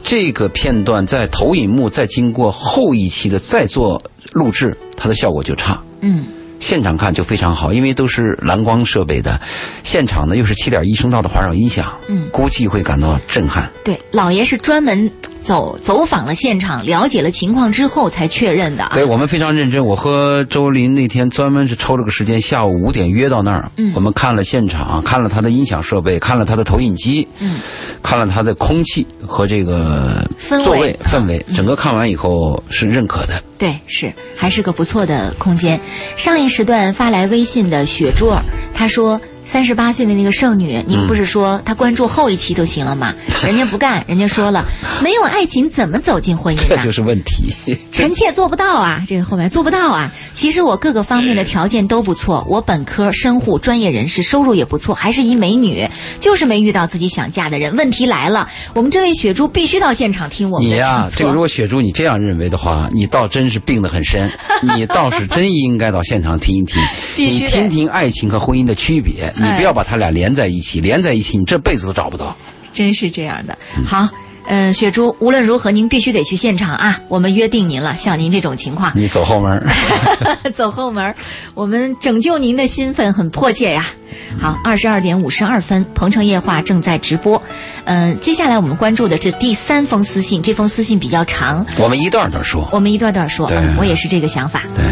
这个片段在投影幕再经过后一期的再做录制，它的效果就差。嗯，现场看就非常好，因为都是蓝光设备的，现场呢又是七点一声道的环绕音响，嗯，估计会感到震撼。对，老爷是专门。走走访了现场，了解了情况之后才确认的。对我们非常认真，我和周林那天专门是抽了个时间，下午五点约到那儿。嗯，我们看了现场，看了他的音响设备，看了他的投影机，嗯，看了他的空气和这个座位氛围，整个看完以后是认可的。对，是还是个不错的空间。上一时段发来微信的雪珠儿，他说。三十八岁的那个剩女，您不是说她关注后一期就行了吗？人家不干，人家说了，没有爱情怎么走进婚姻？这就是问题。臣妾做不到啊，这个后面做不到啊。其实我各个方面的条件都不错，我本科、深户、专业人士，收入也不错，还是一美女，就是没遇到自己想嫁的人。问题来了，我们这位雪珠必须到现场听我们的。你呀，这个如果雪珠你这样认为的话，你倒真是病得很深，你倒是真应该到现场听一听，你听听爱情和婚姻的区别。你不要把他俩连在一起，连在一起，你这辈子都找不到。真是这样的。好，嗯，雪珠，无论如何，您必须得去现场啊！我们约定您了。像您这种情况，你走后门。走后门，我们拯救您的兴奋很迫切呀。好，二十二点五十二分，鹏城夜话正在直播。嗯，接下来我们关注的是第三封私信，这封私信比较长，我们一段段说。我们一段段说。对，我也是这个想法。对。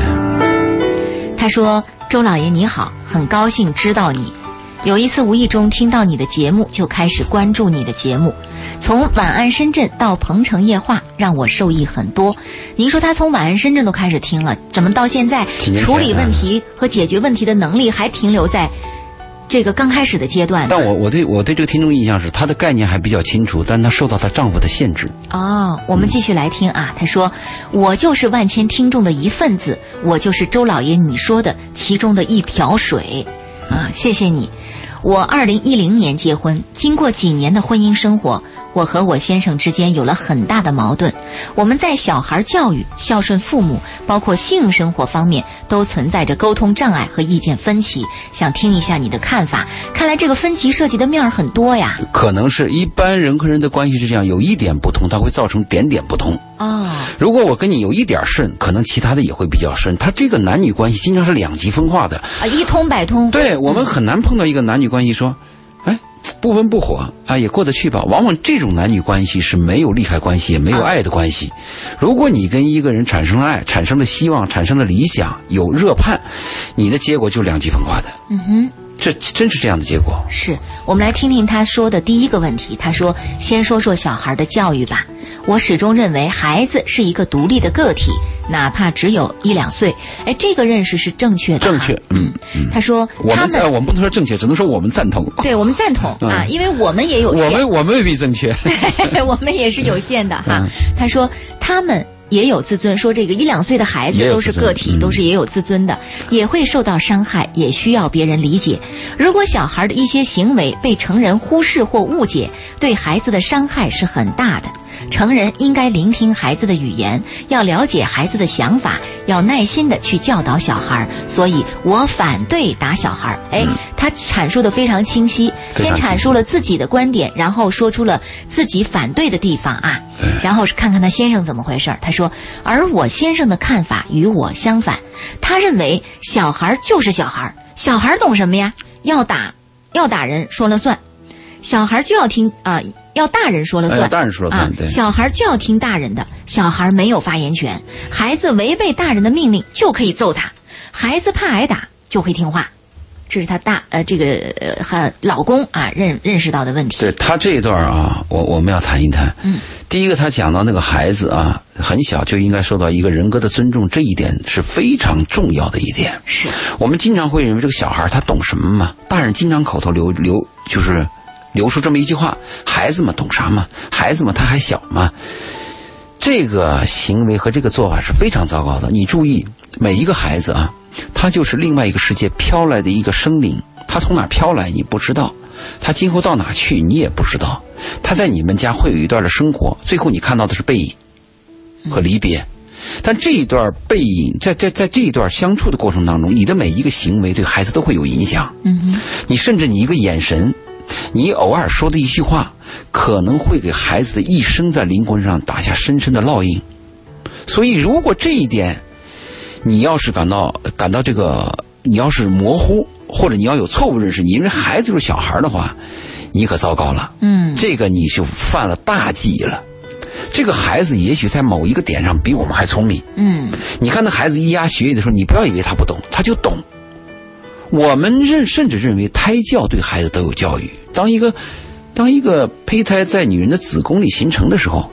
他说：“周老爷你好，很高兴知道你。有一次无意中听到你的节目，就开始关注你的节目。从晚安深圳到鹏城夜话，让我受益很多。您说他从晚安深圳都开始听了，怎么到现在处理问题和解决问题的能力还停留在？”这个刚开始的阶段，但我我对我对这个听众印象是，她的概念还比较清楚，但她受到她丈夫的限制。哦，我们继续来听啊。她说：“我就是万千听众的一份子，我就是周老爷你说的其中的一瓢水，啊，谢谢你。我二零一零年结婚，经过几年的婚姻生活。”我和我先生之间有了很大的矛盾，我们在小孩教育、孝顺父母，包括性生活方面，都存在着沟通障碍和意见分歧。想听一下你的看法。看来这个分歧涉及的面儿很多呀。可能是一般人和人的关系是这样，有一点不同，它会造成点点不同。哦。如果我跟你有一点顺，可能其他的也会比较顺。他这个男女关系经常是两极分化的啊，一通百通。对我们很难碰到一个男女关系说。不温不火啊，也过得去吧。往往这种男女关系是没有利害关系，也没有爱的关系。如果你跟一个人产生了爱，产生了希望，产生了理想，有热盼，你的结果就两极分化的。嗯哼，这真是这样的结果。是我们来听听他说的第一个问题。他说：“先说说小孩的教育吧。我始终认为孩子是一个独立的个体。”哪怕只有一两岁，哎，这个认识是正确的。正确，嗯。他说：“我们在我们不能说正确，只能说我们赞同。”对，我们赞同 啊，因为我们也有。我们我们未必正确，对，我们也是有限的 哈。他说他们也有自尊，说这个一两岁的孩子都是个体，都是也有自尊的，也会受到伤害，也需要别人理解。如果小孩的一些行为被成人忽视或误解，对孩子的伤害是很大的。成人应该聆听孩子的语言，要了解孩子的想法，要耐心的去教导小孩。所以我反对打小孩。哎，他阐述的非常清晰，先阐述了自己的观点，然后说出了自己反对的地方啊。然后是看看他先生怎么回事他说，而我先生的看法与我相反，他认为小孩就是小孩，小孩懂什么呀？要打，要打人说了算。小孩就要听啊，要大人说了算。大人说了算，对。小孩就要听大人的，小孩没有发言权。孩子违背大人的命令就可以揍他，孩子怕挨打就会听话。这是他大呃这个呃和老公啊认认识到的问题。对他这一段啊，我我们要谈一谈。嗯。第一个，他讲到那个孩子啊，很小就应该受到一个人格的尊重，这一点是非常重要的一点。是。我们经常会认为这个小孩他懂什么嘛？大人经常口头流流就是。留出这么一句话：“孩子嘛，懂啥嘛？孩子嘛，他还小嘛。”这个行为和这个做法是非常糟糕的。你注意，每一个孩子啊，他就是另外一个世界飘来的一个生灵。他从哪飘来你不知道，他今后到哪去你也不知道。他在你们家会有一段的生活，最后你看到的是背影和离别。但这一段背影，在在在这一段相处的过程当中，你的每一个行为对孩子都会有影响。嗯你甚至你一个眼神。你偶尔说的一句话，可能会给孩子的一生在灵魂上打下深深的烙印。所以，如果这一点，你要是感到感到这个，你要是模糊，或者你要有错误认识，你认为孩子就是小孩的话，你可糟糕了。嗯，这个你就犯了大忌了。这个孩子也许在某一个点上比我们还聪明。嗯，你看那孩子咿呀学语的时候，你不要以为他不懂，他就懂。我们认甚至认为胎教对孩子都有教育。当一个当一个胚胎在女人的子宫里形成的时候，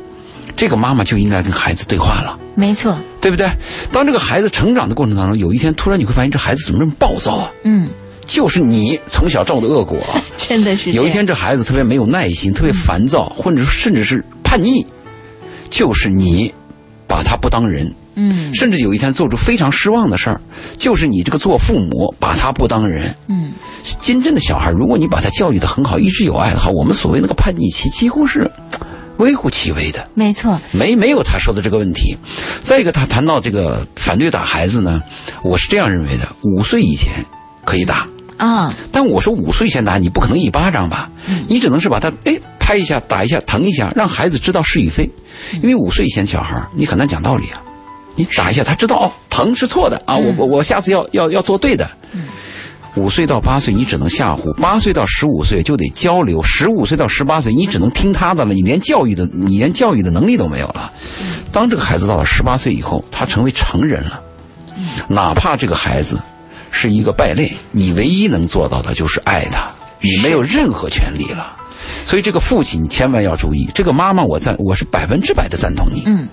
这个妈妈就应该跟孩子对话了。没错，对不对？当这个孩子成长的过程当中，有一天突然你会发现这孩子怎么这么暴躁啊？嗯，就是你从小造的恶果。真的是。有一天这孩子特别没有耐心，特别烦躁，或者甚至是叛逆，就是你把他不当人。嗯，甚至有一天做出非常失望的事儿，就是你这个做父母把他不当人。嗯，真正的小孩，如果你把他教育的很好，一直有爱的话，我们所谓那个叛逆期几乎是微乎其微的。没错，没没有他说的这个问题。再一个，他谈到这个反对打孩子呢，我是这样认为的：五岁以前可以打啊，但我说五岁前打，你不可能一巴掌吧？你只能是把他哎拍一下、打一下、疼一下，让孩子知道是与非。因为五岁以前小孩你很难讲道理啊。你打一下，他知道哦，疼是错的啊！我我我下次要要要做对的。五岁到八岁，你只能吓唬；八岁到十五岁就得交流；十五岁到十八岁，你只能听他的了。你连教育的，你连教育的能力都没有了。当这个孩子到了十八岁以后，他成为成人了，哪怕这个孩子是一个败类，你唯一能做到的就是爱他，你没有任何权利了。所以这个父亲千万要注意，这个妈妈我赞，我是百分之百的赞同你。嗯。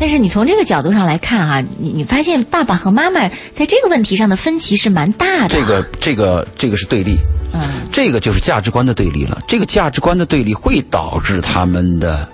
但是你从这个角度上来看哈，你你发现爸爸和妈妈在这个问题上的分歧是蛮大的。这个这个这个是对立，嗯，这个就是价值观的对立了。这个价值观的对立会导致他们的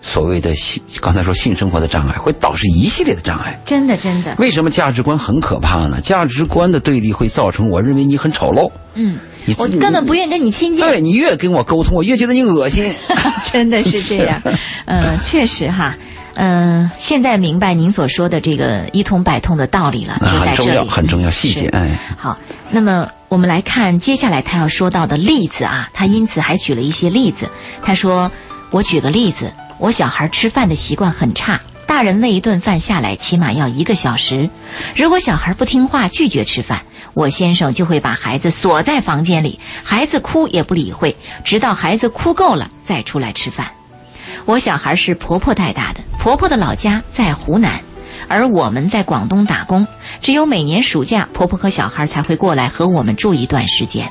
所谓的性，刚才说性生活的障碍，会导致一系列的障碍。真的真的。为什么价值观很可怕呢？价值观的对立会造成我认为你很丑陋。嗯，我根本不愿意跟你亲近。对你越跟我沟通，我越觉得你恶心。真的是这样，嗯，确实哈。嗯，现在明白您所说的这个一通百通的道理了，就在这里，很重要，很重要，细节。哎，好，那么我们来看接下来他要说到的例子啊，他因此还举了一些例子。他说：“我举个例子，我小孩吃饭的习惯很差，大人那一顿饭下来起码要一个小时。如果小孩不听话，拒绝吃饭，我先生就会把孩子锁在房间里，孩子哭也不理会，直到孩子哭够了再出来吃饭。”我小孩是婆婆带大的，婆婆的老家在湖南，而我们在广东打工，只有每年暑假，婆婆和小孩才会过来和我们住一段时间。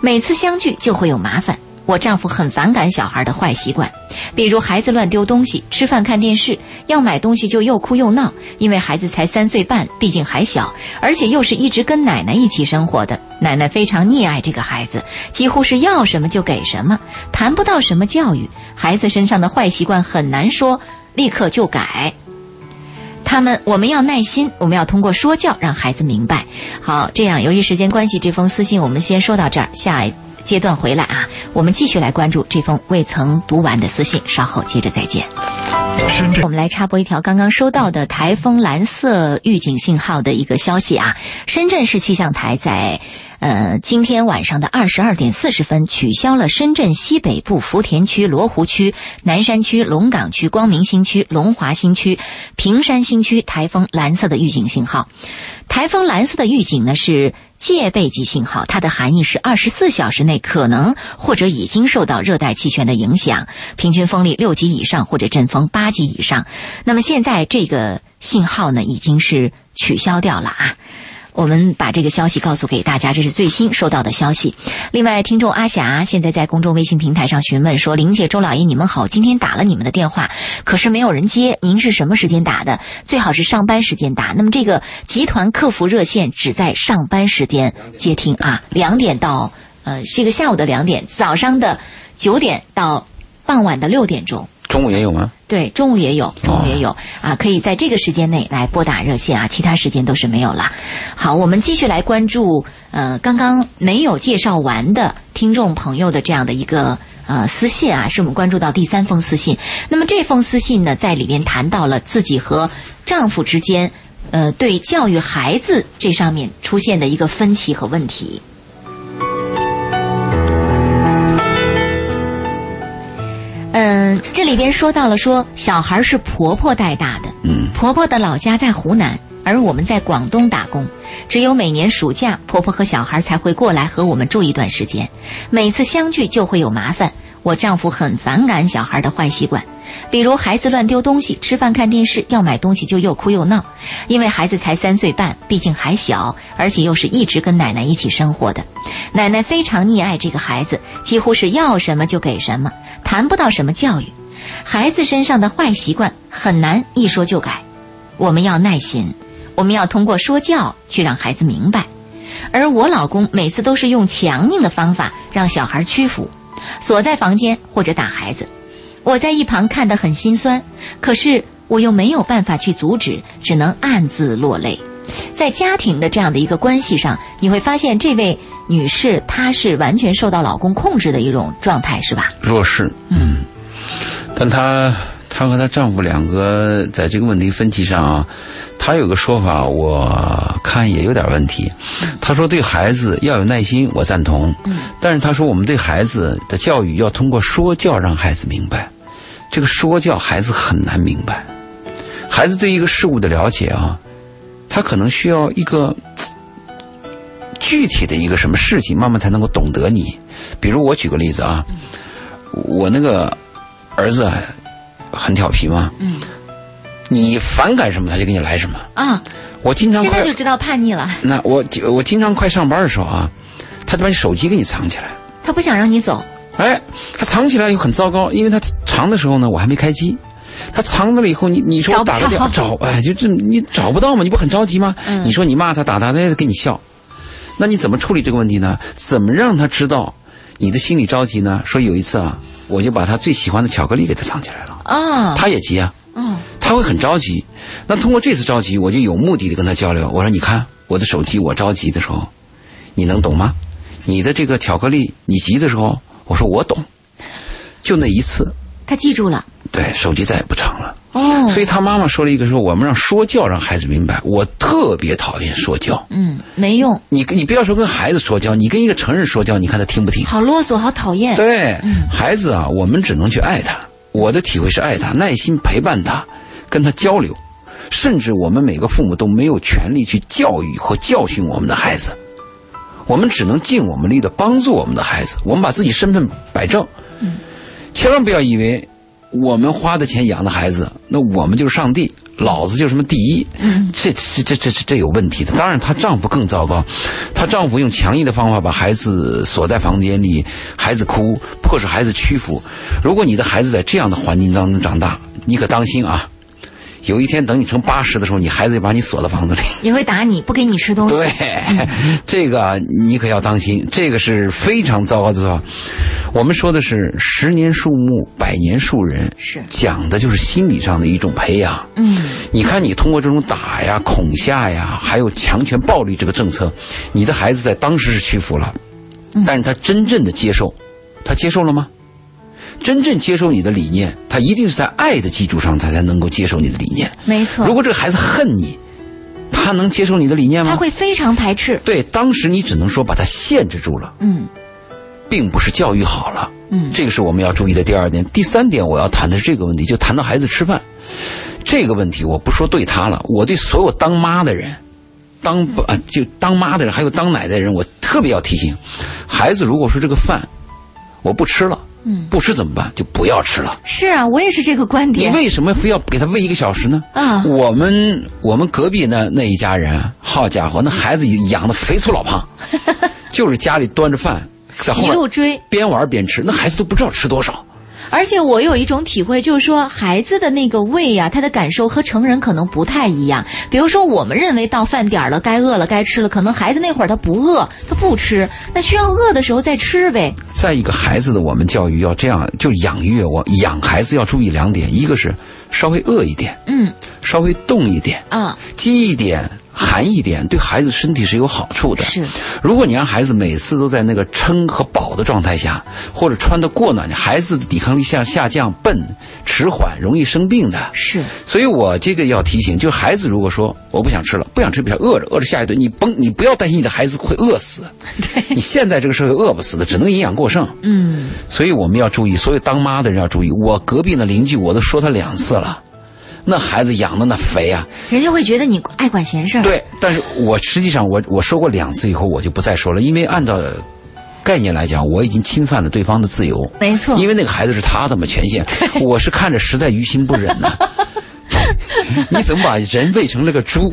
每次相聚就会有麻烦。我丈夫很反感小孩的坏习惯，比如孩子乱丢东西、吃饭看电视，要买东西就又哭又闹。因为孩子才三岁半，毕竟还小，而且又是一直跟奶奶一起生活的，奶奶非常溺爱这个孩子，几乎是要什么就给什么，谈不到什么教育。孩子身上的坏习惯很难说立刻就改。他们，我们要耐心，我们要通过说教让孩子明白。好，这样由于时间关系，这封私信我们先说到这儿，下一。阶段回来啊，我们继续来关注这封未曾读完的私信，稍后接着再见。深圳我们来插播一条刚刚收到的台风蓝色预警信号的一个消息啊，深圳市气象台在。呃，今天晚上的二十二点四十分，取消了深圳西北部福田区、罗湖区、南山区、龙岗区、光明新区、龙华新区、平山新区台风蓝色的预警信号。台风蓝色的预警呢是戒备级信号，它的含义是二十四小时内可能或者已经受到热带气旋的影响，平均风力六级以上或者阵风八级以上。那么现在这个信号呢已经是取消掉了啊。我们把这个消息告诉给大家，这是最新收到的消息。另外，听众阿霞现在在公众微信平台上询问说：“玲姐、周老爷，你们好，今天打了你们的电话，可是没有人接。您是什么时间打的？最好是上班时间打。那么这个集团客服热线只在上班时间接听啊，两点到呃是一个下午的两点，早上的九点到傍晚的六点钟。”中午也有吗？对，中午也有，中午也有啊，可以在这个时间内来拨打热线啊，其他时间都是没有了。好，我们继续来关注呃刚刚没有介绍完的听众朋友的这样的一个呃私信啊，是我们关注到第三封私信。那么这封私信呢，在里面谈到了自己和丈夫之间呃对教育孩子这上面出现的一个分歧和问题。这里边说到了，说小孩是婆婆带大的，嗯，婆婆的老家在湖南，而我们在广东打工，只有每年暑假，婆婆和小孩才会过来和我们住一段时间，每次相聚就会有麻烦。我丈夫很反感小孩的坏习惯，比如孩子乱丢东西，吃饭看电视要买东西就又哭又闹，因为孩子才三岁半，毕竟还小，而且又是一直跟奶奶一起生活的，奶奶非常溺爱这个孩子，几乎是要什么就给什么。谈不到什么教育，孩子身上的坏习惯很难一说就改，我们要耐心，我们要通过说教去让孩子明白。而我老公每次都是用强硬的方法让小孩屈服，锁在房间或者打孩子。我在一旁看得很心酸，可是我又没有办法去阻止，只能暗自落泪。在家庭的这样的一个关系上，你会发现这位女士她是完全受到老公控制的一种状态，是吧？弱势，嗯。但她她和她丈夫两个在这个问题分歧上啊，她有个说法，我看也有点问题。她说对孩子要有耐心，我赞同。嗯。但是她说我们对孩子的教育要通过说教让孩子明白，这个说教孩子很难明白。孩子对一个事物的了解啊。他可能需要一个具体的一个什么事情，慢慢才能够懂得你。比如我举个例子啊，我那个儿子很调皮吗，嗯，你反感什么，他就给你来什么啊。我经常现在就知道叛逆了。那我我经常快上班的时候啊，他就把你手机给你藏起来。他不想让你走。哎，他藏起来又很糟糕，因为他藏的时候呢，我还没开机。他藏着了以后，你你说我打个电话找，哎，就这你找不到嘛？你不很着急吗？你说你骂他打他，他也给你笑，那你怎么处理这个问题呢？怎么让他知道你的心里着急呢？说有一次啊，我就把他最喜欢的巧克力给他藏起来了啊，他也急啊，嗯，他会很着急。那通过这次着急，我就有目的的跟他交流。我说你看我的手机，我着急的时候，你能懂吗？你的这个巧克力，你急的时候，我说我懂，就那一次，他记住了。对，手机再也不长了。哦，所以他妈妈说了一个说，我们让说教让孩子明白。我特别讨厌说教。嗯，没用。你你不要说跟孩子说教，你跟一个成人说教，你看他听不听？好啰嗦，好讨厌。对，孩子啊，我们只能去爱他。我的体会是爱他，耐心陪伴他，跟他交流。甚至我们每个父母都没有权利去教育和教训我们的孩子，我们只能尽我们力的帮助我们的孩子。我们把自己身份摆正。嗯，千万不要以为。我们花的钱养的孩子，那我们就是上帝，老子就什么第一，这这这这这这有问题的。当然，她丈夫更糟糕，她丈夫用强硬的方法把孩子锁在房间里，孩子哭，迫使孩子屈服。如果你的孩子在这样的环境当中长大，你可当心啊！有一天等你成八十的时候，你孩子就把你锁到房子里，也会打你，不给你吃东西。对，这个你可要当心，这个是非常糟糕的做法。我们说的是十年树木，百年树人，是讲的就是心理上的一种培养。嗯，你看你通过这种打呀、恐吓呀，还有强权暴力这个政策，你的孩子在当时是屈服了，但是他真正的接受，他接受了吗？真正接受你的理念，他一定是在爱的基础上，他才能够接受你的理念。没错。如果这个孩子恨你，他能接受你的理念吗？他会非常排斥。对，当时你只能说把他限制住了。嗯，并不是教育好了。嗯，这个是我们要注意的第二点。第三点，我要谈的是这个问题，就谈到孩子吃饭这个问题。我不说对他了，我对所有当妈的人，当不啊，就当妈的人，还有当奶的人，我特别要提醒：孩子如果说这个饭我不吃了。嗯，不吃怎么办？就不要吃了。是啊，我也是这个观点。你为什么非要给他喂一个小时呢？啊，我们我们隔壁那那一家人，好家伙，那孩子养的肥粗老胖，就是家里端着饭在后面一路追，边玩边吃，那孩子都不知道吃多少。而且我有一种体会，就是说孩子的那个胃呀，他的感受和成人可能不太一样。比如说，我们认为到饭点了，该饿了，该吃了，可能孩子那会儿他不饿，他不吃，那需要饿的时候再吃呗。再一个，孩子的我们教育要这样，就养育我养孩子要注意两点，一个是稍微饿一点，嗯，稍微动一点，啊，积一点。寒一点对孩子身体是有好处的。是，如果你让孩子每次都在那个撑和饱的状态下，或者穿的过暖，孩子的抵抗力下下降，笨、迟缓，容易生病的。是，所以我这个要提醒，就孩子如果说我不想吃了，不想吃，不想饿着，饿着下一顿，你甭，你不要担心你的孩子会饿死。对，你现在这个社会饿不死的，只能营养过剩。嗯，所以我们要注意，所有当妈的人要注意。我隔壁的邻居，我都说他两次了。那孩子养的那肥啊，人家会觉得你爱管闲事儿。对，但是我实际上我我说过两次以后，我就不再说了，因为按照概念来讲，我已经侵犯了对方的自由。没错，因为那个孩子是他的嘛权限，我是看着实在于心不忍呐。你怎么把人喂成了个猪？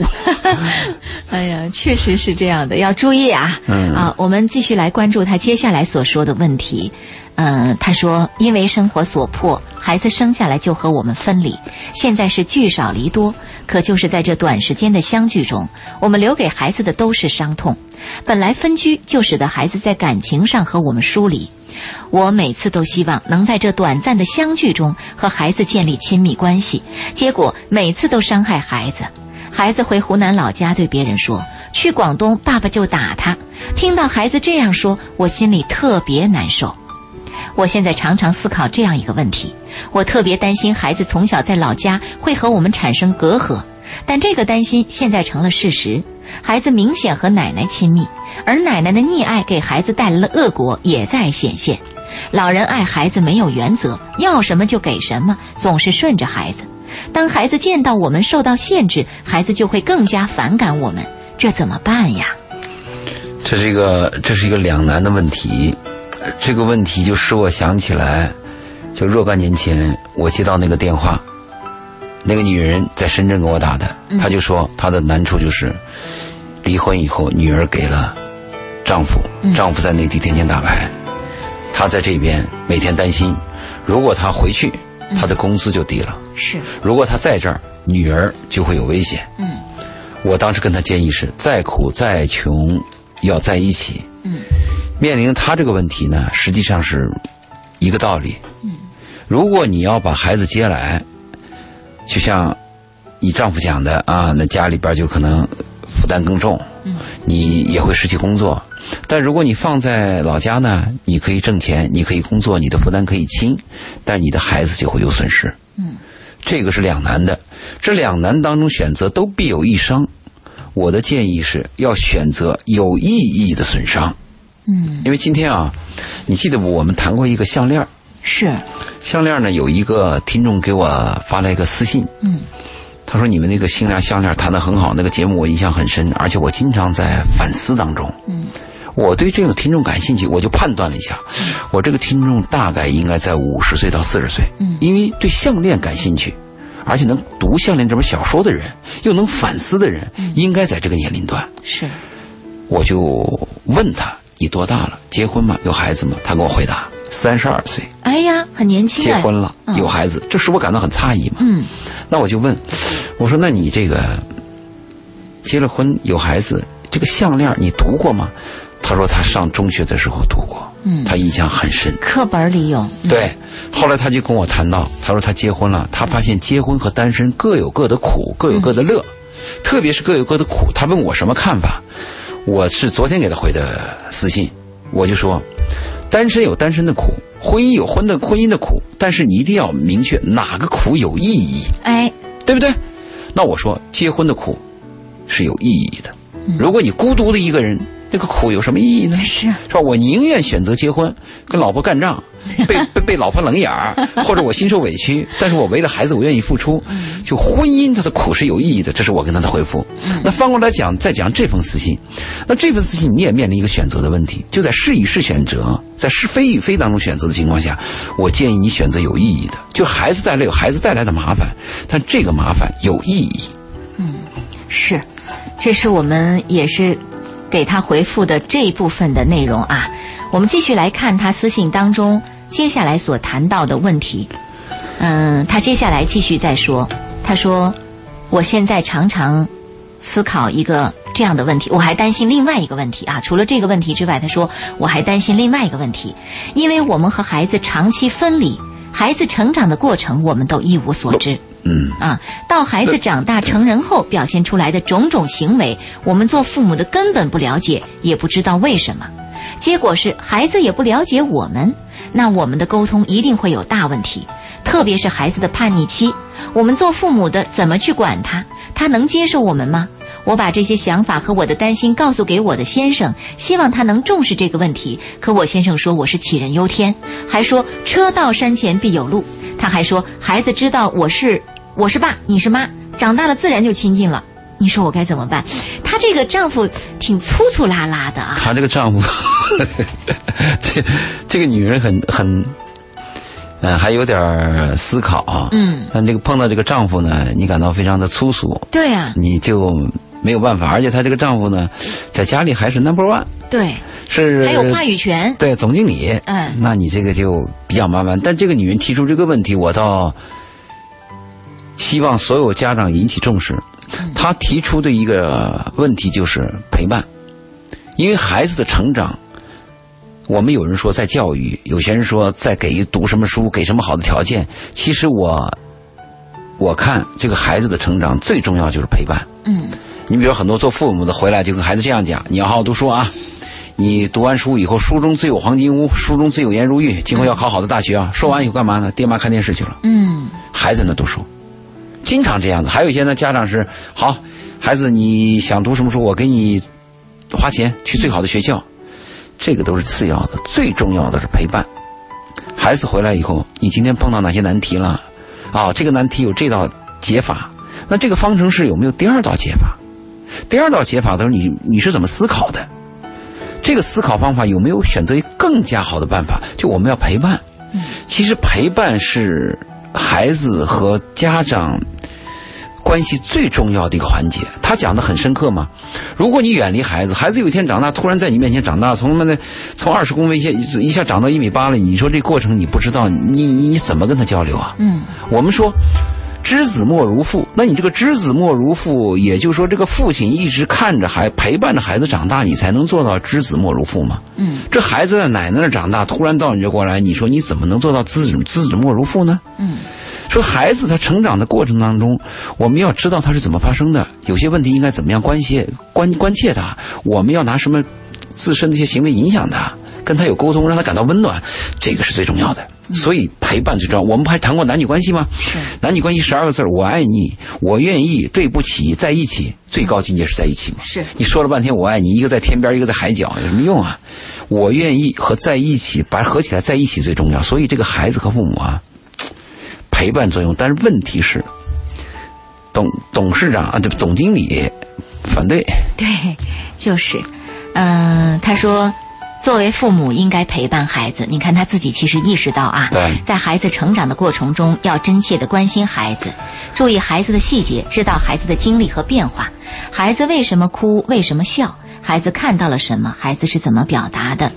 哎呀，确实是这样的，要注意啊！嗯啊，我们继续来关注他接下来所说的问题。嗯，他说，因为生活所迫，孩子生下来就和我们分离，现在是聚少离多。可就是在这短时间的相聚中，我们留给孩子的都是伤痛。本来分居就使得孩子在感情上和我们疏离。我每次都希望能在这短暂的相聚中和孩子建立亲密关系，结果每次都伤害孩子。孩子回湖南老家对别人说，去广东爸爸就打他。听到孩子这样说，我心里特别难受。我现在常常思考这样一个问题：我特别担心孩子从小在老家会和我们产生隔阂，但这个担心现在成了事实。孩子明显和奶奶亲密，而奶奶的溺爱给孩子带来了恶果，也在显现。老人爱孩子没有原则，要什么就给什么，总是顺着孩子。当孩子见到我们受到限制，孩子就会更加反感我们，这怎么办呀？这是一个这是一个两难的问题。这个问题就使我想起来，就若干年前我接到那个电话，那个女人在深圳给我打的，她就说她的难处就是离婚以后，女儿给了丈夫，丈夫在内地天天打牌，她在这边每天担心，如果她回去，她的工资就低了；是，如果她在这儿，女儿就会有危险。嗯，我当时跟她建议是：再苦再穷，要在一起。嗯。面临他这个问题呢，实际上是一个道理。嗯，如果你要把孩子接来，就像你丈夫讲的啊，那家里边就可能负担更重。嗯，你也会失去工作。但如果你放在老家呢，你可以挣钱，你可以工作，你的负担可以轻，但你的孩子就会有损失。嗯，这个是两难的。这两难当中选择都必有一伤。我的建议是要选择有意义的损伤。嗯，因为今天啊，你记得我们谈过一个项链是，项链呢，有一个听众给我发了一个私信。嗯，他说你们那个新娘项链谈的很好，那个节目我印象很深，而且我经常在反思当中。嗯，我对这个听众感兴趣，我就判断了一下，我这个听众大概应该在五十岁到四十岁。嗯，因为对项链感兴趣，而且能读项链这本小说的人，又能反思的人，应该在这个年龄段。是，我就问他。你多大了？结婚吗？有孩子吗？他给我回答：三十二岁。哎呀，很年轻。结婚了，有孩子，这使我感到很诧异嘛。嗯。那我就问，我说：那你这个结了婚有孩子，这个项链你读过吗？他说他上中学的时候读过，嗯，他印象很深。课本里有。对。后来他就跟我谈到，他说他结婚了，他发现结婚和单身各有各的苦，各有各的乐，特别是各有各的苦。他问我什么看法？我是昨天给他回的私信，我就说，单身有单身的苦，婚姻有婚的婚姻的苦，但是你一定要明确哪个苦有意义，哎，对不对？那我说，结婚的苦是有意义的。如果你孤独的一个人。这个苦有什么意义呢？是是吧？我宁愿选择结婚，跟老婆干仗，被被被老婆冷眼儿，或者我心受委屈，但是我为了孩子，我愿意付出。就婚姻，它的苦是有意义的，这是我跟他的回复。那翻过来讲，再讲这封私信，那这封私信你也面临一个选择的问题，就在是与是选择，在是非与非当中选择的情况下，我建议你选择有意义的。就孩子带来有孩子带来的麻烦，但这个麻烦有意义。嗯，是，这是我们也是。给他回复的这一部分的内容啊，我们继续来看他私信当中接下来所谈到的问题。嗯，他接下来继续再说，他说：“我现在常常思考一个这样的问题，我还担心另外一个问题啊。除了这个问题之外，他说我还担心另外一个问题，因为我们和孩子长期分离，孩子成长的过程我们都一无所知。”嗯啊，到孩子长大成人后表现出来的种种行为，我们做父母的根本不了解，也不知道为什么。结果是孩子也不了解我们，那我们的沟通一定会有大问题。特别是孩子的叛逆期，我们做父母的怎么去管他？他能接受我们吗？我把这些想法和我的担心告诉给我的先生，希望他能重视这个问题。可我先生说我是杞人忧天，还说车到山前必有路。他还说孩子知道我是。我是爸，你是妈，长大了自然就亲近了。你说我该怎么办？她这个丈夫挺粗粗拉拉的啊。她这个丈夫，这这个女人很很，嗯，还有点思考啊。嗯。但这个碰到这个丈夫呢，你感到非常的粗俗。对呀。你就没有办法，而且她这个丈夫呢，在家里还是 number one。对。是。还有话语权。对，总经理。嗯。那你这个就比较麻烦。但这个女人提出这个问题，我倒。希望所有家长引起重视。她提出的一个问题就是陪伴，因为孩子的成长，我们有人说在教育，有些人说在给读什么书，给什么好的条件。其实我，我看这个孩子的成长最重要就是陪伴。嗯，你比如很多做父母的回来就跟孩子这样讲：你要好好读书啊，你读完书以后，书中自有黄金屋，书中自有颜如玉，今后要考好的大学啊。说完以后干嘛呢？爹妈看电视去了。嗯，孩子那读书。经常这样子，还有一些呢，家长是好，孩子你想读什么书，我给你花钱去最好的学校，这个都是次要的，最重要的是陪伴。孩子回来以后，你今天碰到哪些难题了？啊，这个难题有这道解法，那这个方程式有没有第二道解法？第二道解法的时候，你你是怎么思考的？这个思考方法有没有选择更加好的办法？就我们要陪伴，其实陪伴是孩子和家长。关系最重要的一个环节，他讲的很深刻嘛。如果你远离孩子，孩子有一天长大，突然在你面前长大，从那从二十公分一下一下长到一米八了，你说这过程你不知道，你你怎么跟他交流啊？嗯，我们说知子莫如父，那你这个知子莫如父，也就是说这个父亲一直看着孩陪伴着孩子长大，你才能做到知子莫如父嘛？嗯，这孩子在奶奶那长大，突然到你这过来，你说你怎么能做到知子知子莫如父呢？嗯。说孩子他成长的过程当中，我们要知道他是怎么发生的，有些问题应该怎么样关切关关切他，我们要拿什么自身的一些行为影响他，跟他有沟通，让他感到温暖，这个是最重要的。所以陪伴最重要。我们还谈过男女关系吗？男女关系十二个字我爱你，我愿意，对不起，在一起，最高境界是在一起嘛？是。你说了半天我爱你，一个在天边，一个在海角，有什么用啊？我愿意和在一起，把合起来在一起最重要。所以这个孩子和父母啊。陪伴作用，但是问题是，董董事长啊，对总经理反对。对，就是，嗯，他说，作为父母应该陪伴孩子。你看他自己其实意识到啊，在孩子成长的过程中，要真切的关心孩子，注意孩子的细节，知道孩子的经历和变化，孩子为什么哭，为什么笑，孩子看到了什么，孩子是怎么表达的，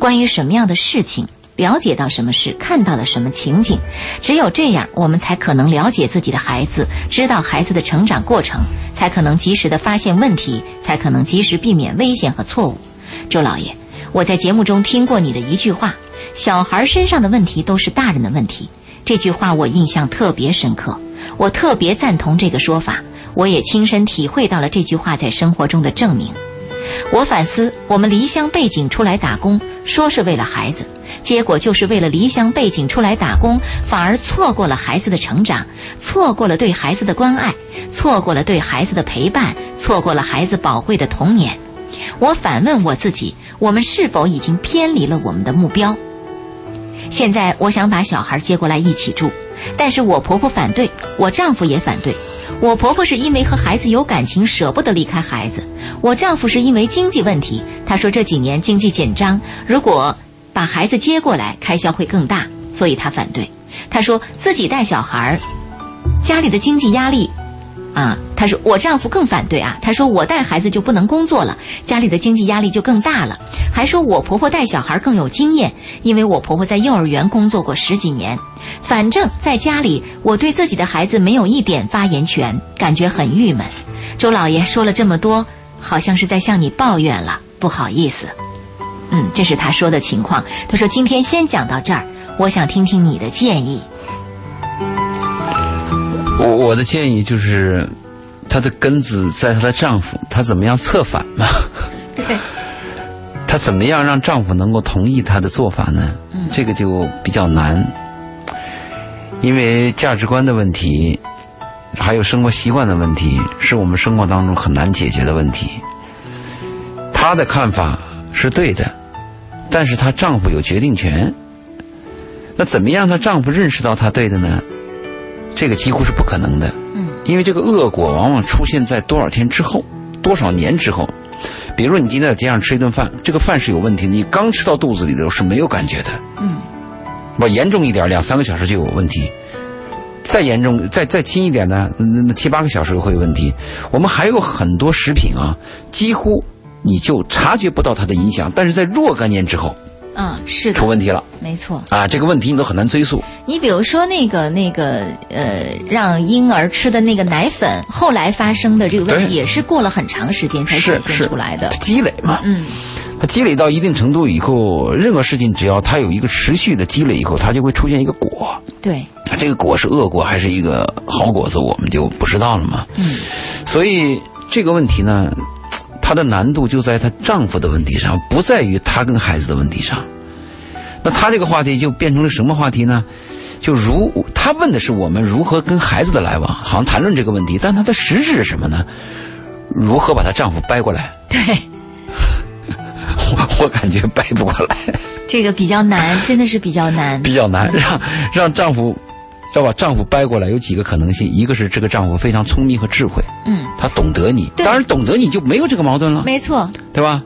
关于什么样的事情。了解到什么事，看到了什么情景，只有这样，我们才可能了解自己的孩子，知道孩子的成长过程，才可能及时的发现问题，才可能及时避免危险和错误。周老爷，我在节目中听过你的一句话：“小孩身上的问题都是大人的问题。”这句话我印象特别深刻，我特别赞同这个说法，我也亲身体会到了这句话在生活中的证明。我反思，我们离乡背井出来打工，说是为了孩子，结果就是为了离乡背井出来打工，反而错过了孩子的成长，错过了对孩子的关爱，错过了对孩子的陪伴，错过了孩子宝贵的童年。我反问我自己：我们是否已经偏离了我们的目标？现在我想把小孩接过来一起住，但是我婆婆反对，我丈夫也反对。我婆婆是因为和孩子有感情，舍不得离开孩子；我丈夫是因为经济问题，他说这几年经济紧张，如果把孩子接过来，开销会更大，所以他反对。他说自己带小孩，家里的经济压力。啊，他说我丈夫更反对啊。他说我带孩子就不能工作了，家里的经济压力就更大了。还说我婆婆带小孩更有经验，因为我婆婆在幼儿园工作过十几年。反正在家里，我对自己的孩子没有一点发言权，感觉很郁闷。周老爷说了这么多，好像是在向你抱怨了，不好意思。嗯，这是他说的情况。他说今天先讲到这儿，我想听听你的建议。我我的建议就是，她的根子在她的丈夫，她怎么样策反嘛？对。她怎么样让丈夫能够同意她的做法呢？嗯。这个就比较难，因为价值观的问题，还有生活习惯的问题，是我们生活当中很难解决的问题。她的看法是对的，但是她丈夫有决定权。那怎么样让她丈夫认识到她对的呢？这个几乎是不可能的，嗯，因为这个恶果往往出现在多少天之后，多少年之后。比如说，你今天在街上吃一顿饭，这个饭是有问题，你刚吃到肚子里头是没有感觉的，嗯，我严重一点，两三个小时就有问题；再严重、再再轻一点呢，那那七八个小时会有问题。我们还有很多食品啊，几乎你就察觉不到它的影响，但是在若干年之后。嗯，是的，出问题了，没错啊，这个问题你都很难追溯。你比如说那个那个呃，让婴儿吃的那个奶粉，后来发生的这个问题，也是过了很长时间才显现出来的。积累嘛，嗯，它积累到一定程度以后，任何事情只要它有一个持续的积累以后，它就会出现一个果。对，这个果是恶果还是一个好果子，我们就不知道了嘛。嗯，所以这个问题呢。她的难度就在她丈夫的问题上，不在于她跟孩子的问题上。那她这个话题就变成了什么话题呢？就如她问的是我们如何跟孩子的来往，好像谈论这个问题，但她的实质是什么呢？如何把她丈夫掰过来？对，我我感觉掰不过来。这个比较难，真的是比较难。比较难，让让丈夫。要把丈夫掰过来，有几个可能性：一个是这个丈夫非常聪明和智慧，嗯，他懂得你，当然懂得你就没有这个矛盾了，没错，对吧？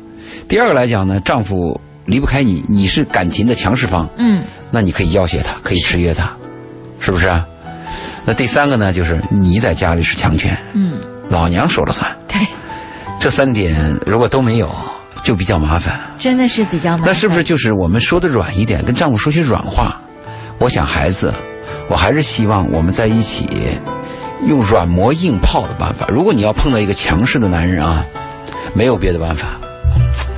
第二个来讲呢，丈夫离不开你，你是感情的强势方，嗯，那你可以要挟他，可以制约他，是不是啊？那第三个呢，就是你在家里是强权，嗯，老娘说了算，对，这三点如果都没有，就比较麻烦，真的是比较麻烦。那是不是就是我们说的软一点，跟丈夫说些软话？我想孩子。我还是希望我们在一起用软磨硬泡的办法。如果你要碰到一个强势的男人啊，没有别的办法，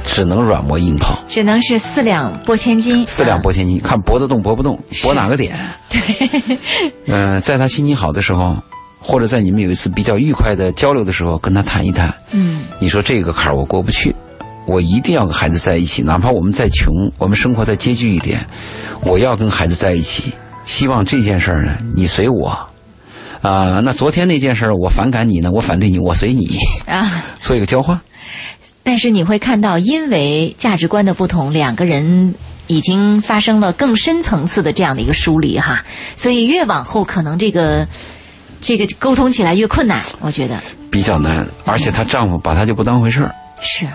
只能软磨硬泡，只能是四两拨千斤。四两拨千斤，看搏得动搏不动，搏哪个点？对。嗯，在他心情好的时候，或者在你们有一次比较愉快的交流的时候，跟他谈一谈。嗯。你说这个坎儿我过不去，我一定要跟孩子在一起，哪怕我们再穷，我们生活再拮据一点，我要跟孩子在一起。希望这件事儿呢，你随我，啊，那昨天那件事儿，我反感你呢，我反对你，我随你。啊，做一个交换。但是你会看到，因为价值观的不同，两个人已经发生了更深层次的这样的一个疏离哈，所以越往后，可能这个这个沟通起来越困难，我觉得。比较难。而且她丈夫把她就不当回事儿，是。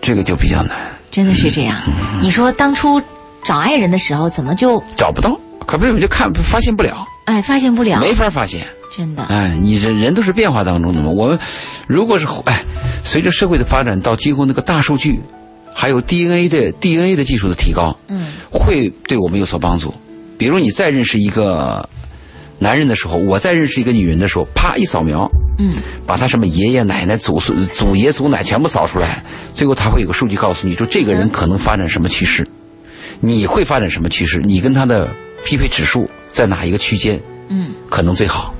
这个就比较难，真的是这样。你说当初找爱人的时候，怎么就找不到？可不是，我就看发现不了，哎，发现不了，没法发现，真的，哎，你人人都是变化当中的嘛。我们如果是哎，随着社会的发展，到今后那个大数据，还有 DNA 的 DNA 的技术的提高，嗯，会对我们有所帮助。比如你再认识一个男人的时候，我再认识一个女人的时候，啪一扫描，嗯，把他什么爷爷奶奶、祖孙、祖爷祖奶全部扫出来，最后他会有个数据告诉你说，这个人可能发展什么趋势，你会发展什么趋势，你跟他的。匹配指数在哪一个区间？嗯，可能最好。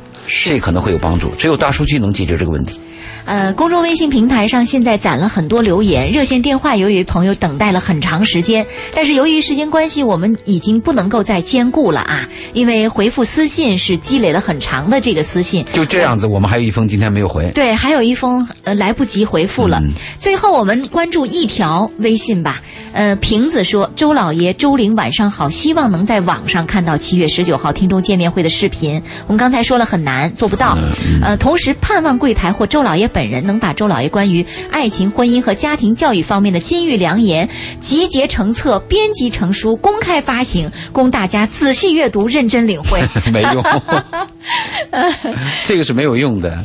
这可能会有帮助。只有大数据能解决这个问题。呃，公众微信平台上现在攒了很多留言，热线电话由于朋友等待了很长时间，但是由于时间关系，我们已经不能够再兼顾了啊，因为回复私信是积累了很长的这个私信。就这样子，我们还有一封今天没有回。对，还有一封呃来不及回复了。最后我们关注一条微信吧。呃，瓶子说：“周老爷，周玲晚上好，希望能在网上看到七月十九号听众见面会的视频。我们刚才说了很难，做不到。呃，同时盼望柜台或周老爷本。”本人能把周老爷关于爱情、婚姻和家庭教育方面的金玉良言集结成册、编辑成书、公开发行，供大家仔细阅读、认真领会。没用，这个是没有用的。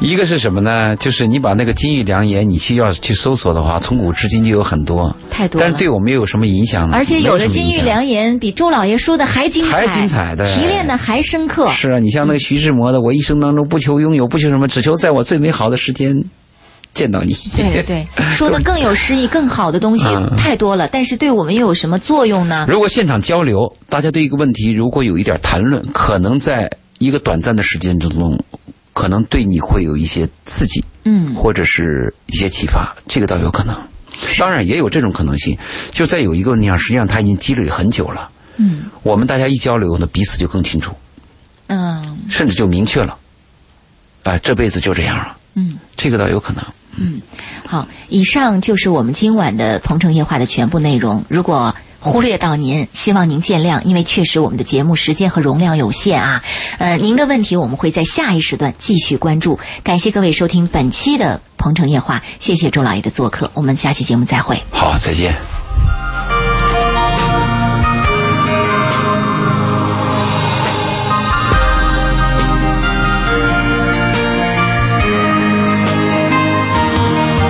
一个是什么呢？就是你把那个金玉良言，你去要去搜索的话，从古至今就有很多，太多。但是对我们又有什么影响呢？而且有的金玉良言比周老爷说的还精彩，还精彩的，提炼的还深刻。是啊，你像那个徐志摩的，我一生当中不求拥有，不求什么，只求在我最美好的时间见到你。对对，说的更有诗意、更好的东西太多了。但是对我们又有什么作用呢？如果现场交流，大家对一个问题如果有一点谈论，可能在一个短暂的时间之中。可能对你会有一些刺激，嗯，或者是一些启发，这个倒有可能。当然也有这种可能性，就在有一个问题上，实际上他已经积累很久了，嗯，我们大家一交流呢，彼此就更清楚，嗯，甚至就明确了，哎，这辈子就这样了，嗯，这个倒有可能。嗯，好，以上就是我们今晚的《鹏城夜话》的全部内容。如果忽略到您，希望您见谅，因为确实我们的节目时间和容量有限啊。呃，您的问题我们会在下一时段继续关注。感谢各位收听本期的《鹏城夜话》，谢谢周老爷的做客，我们下期节目再会。好，再见。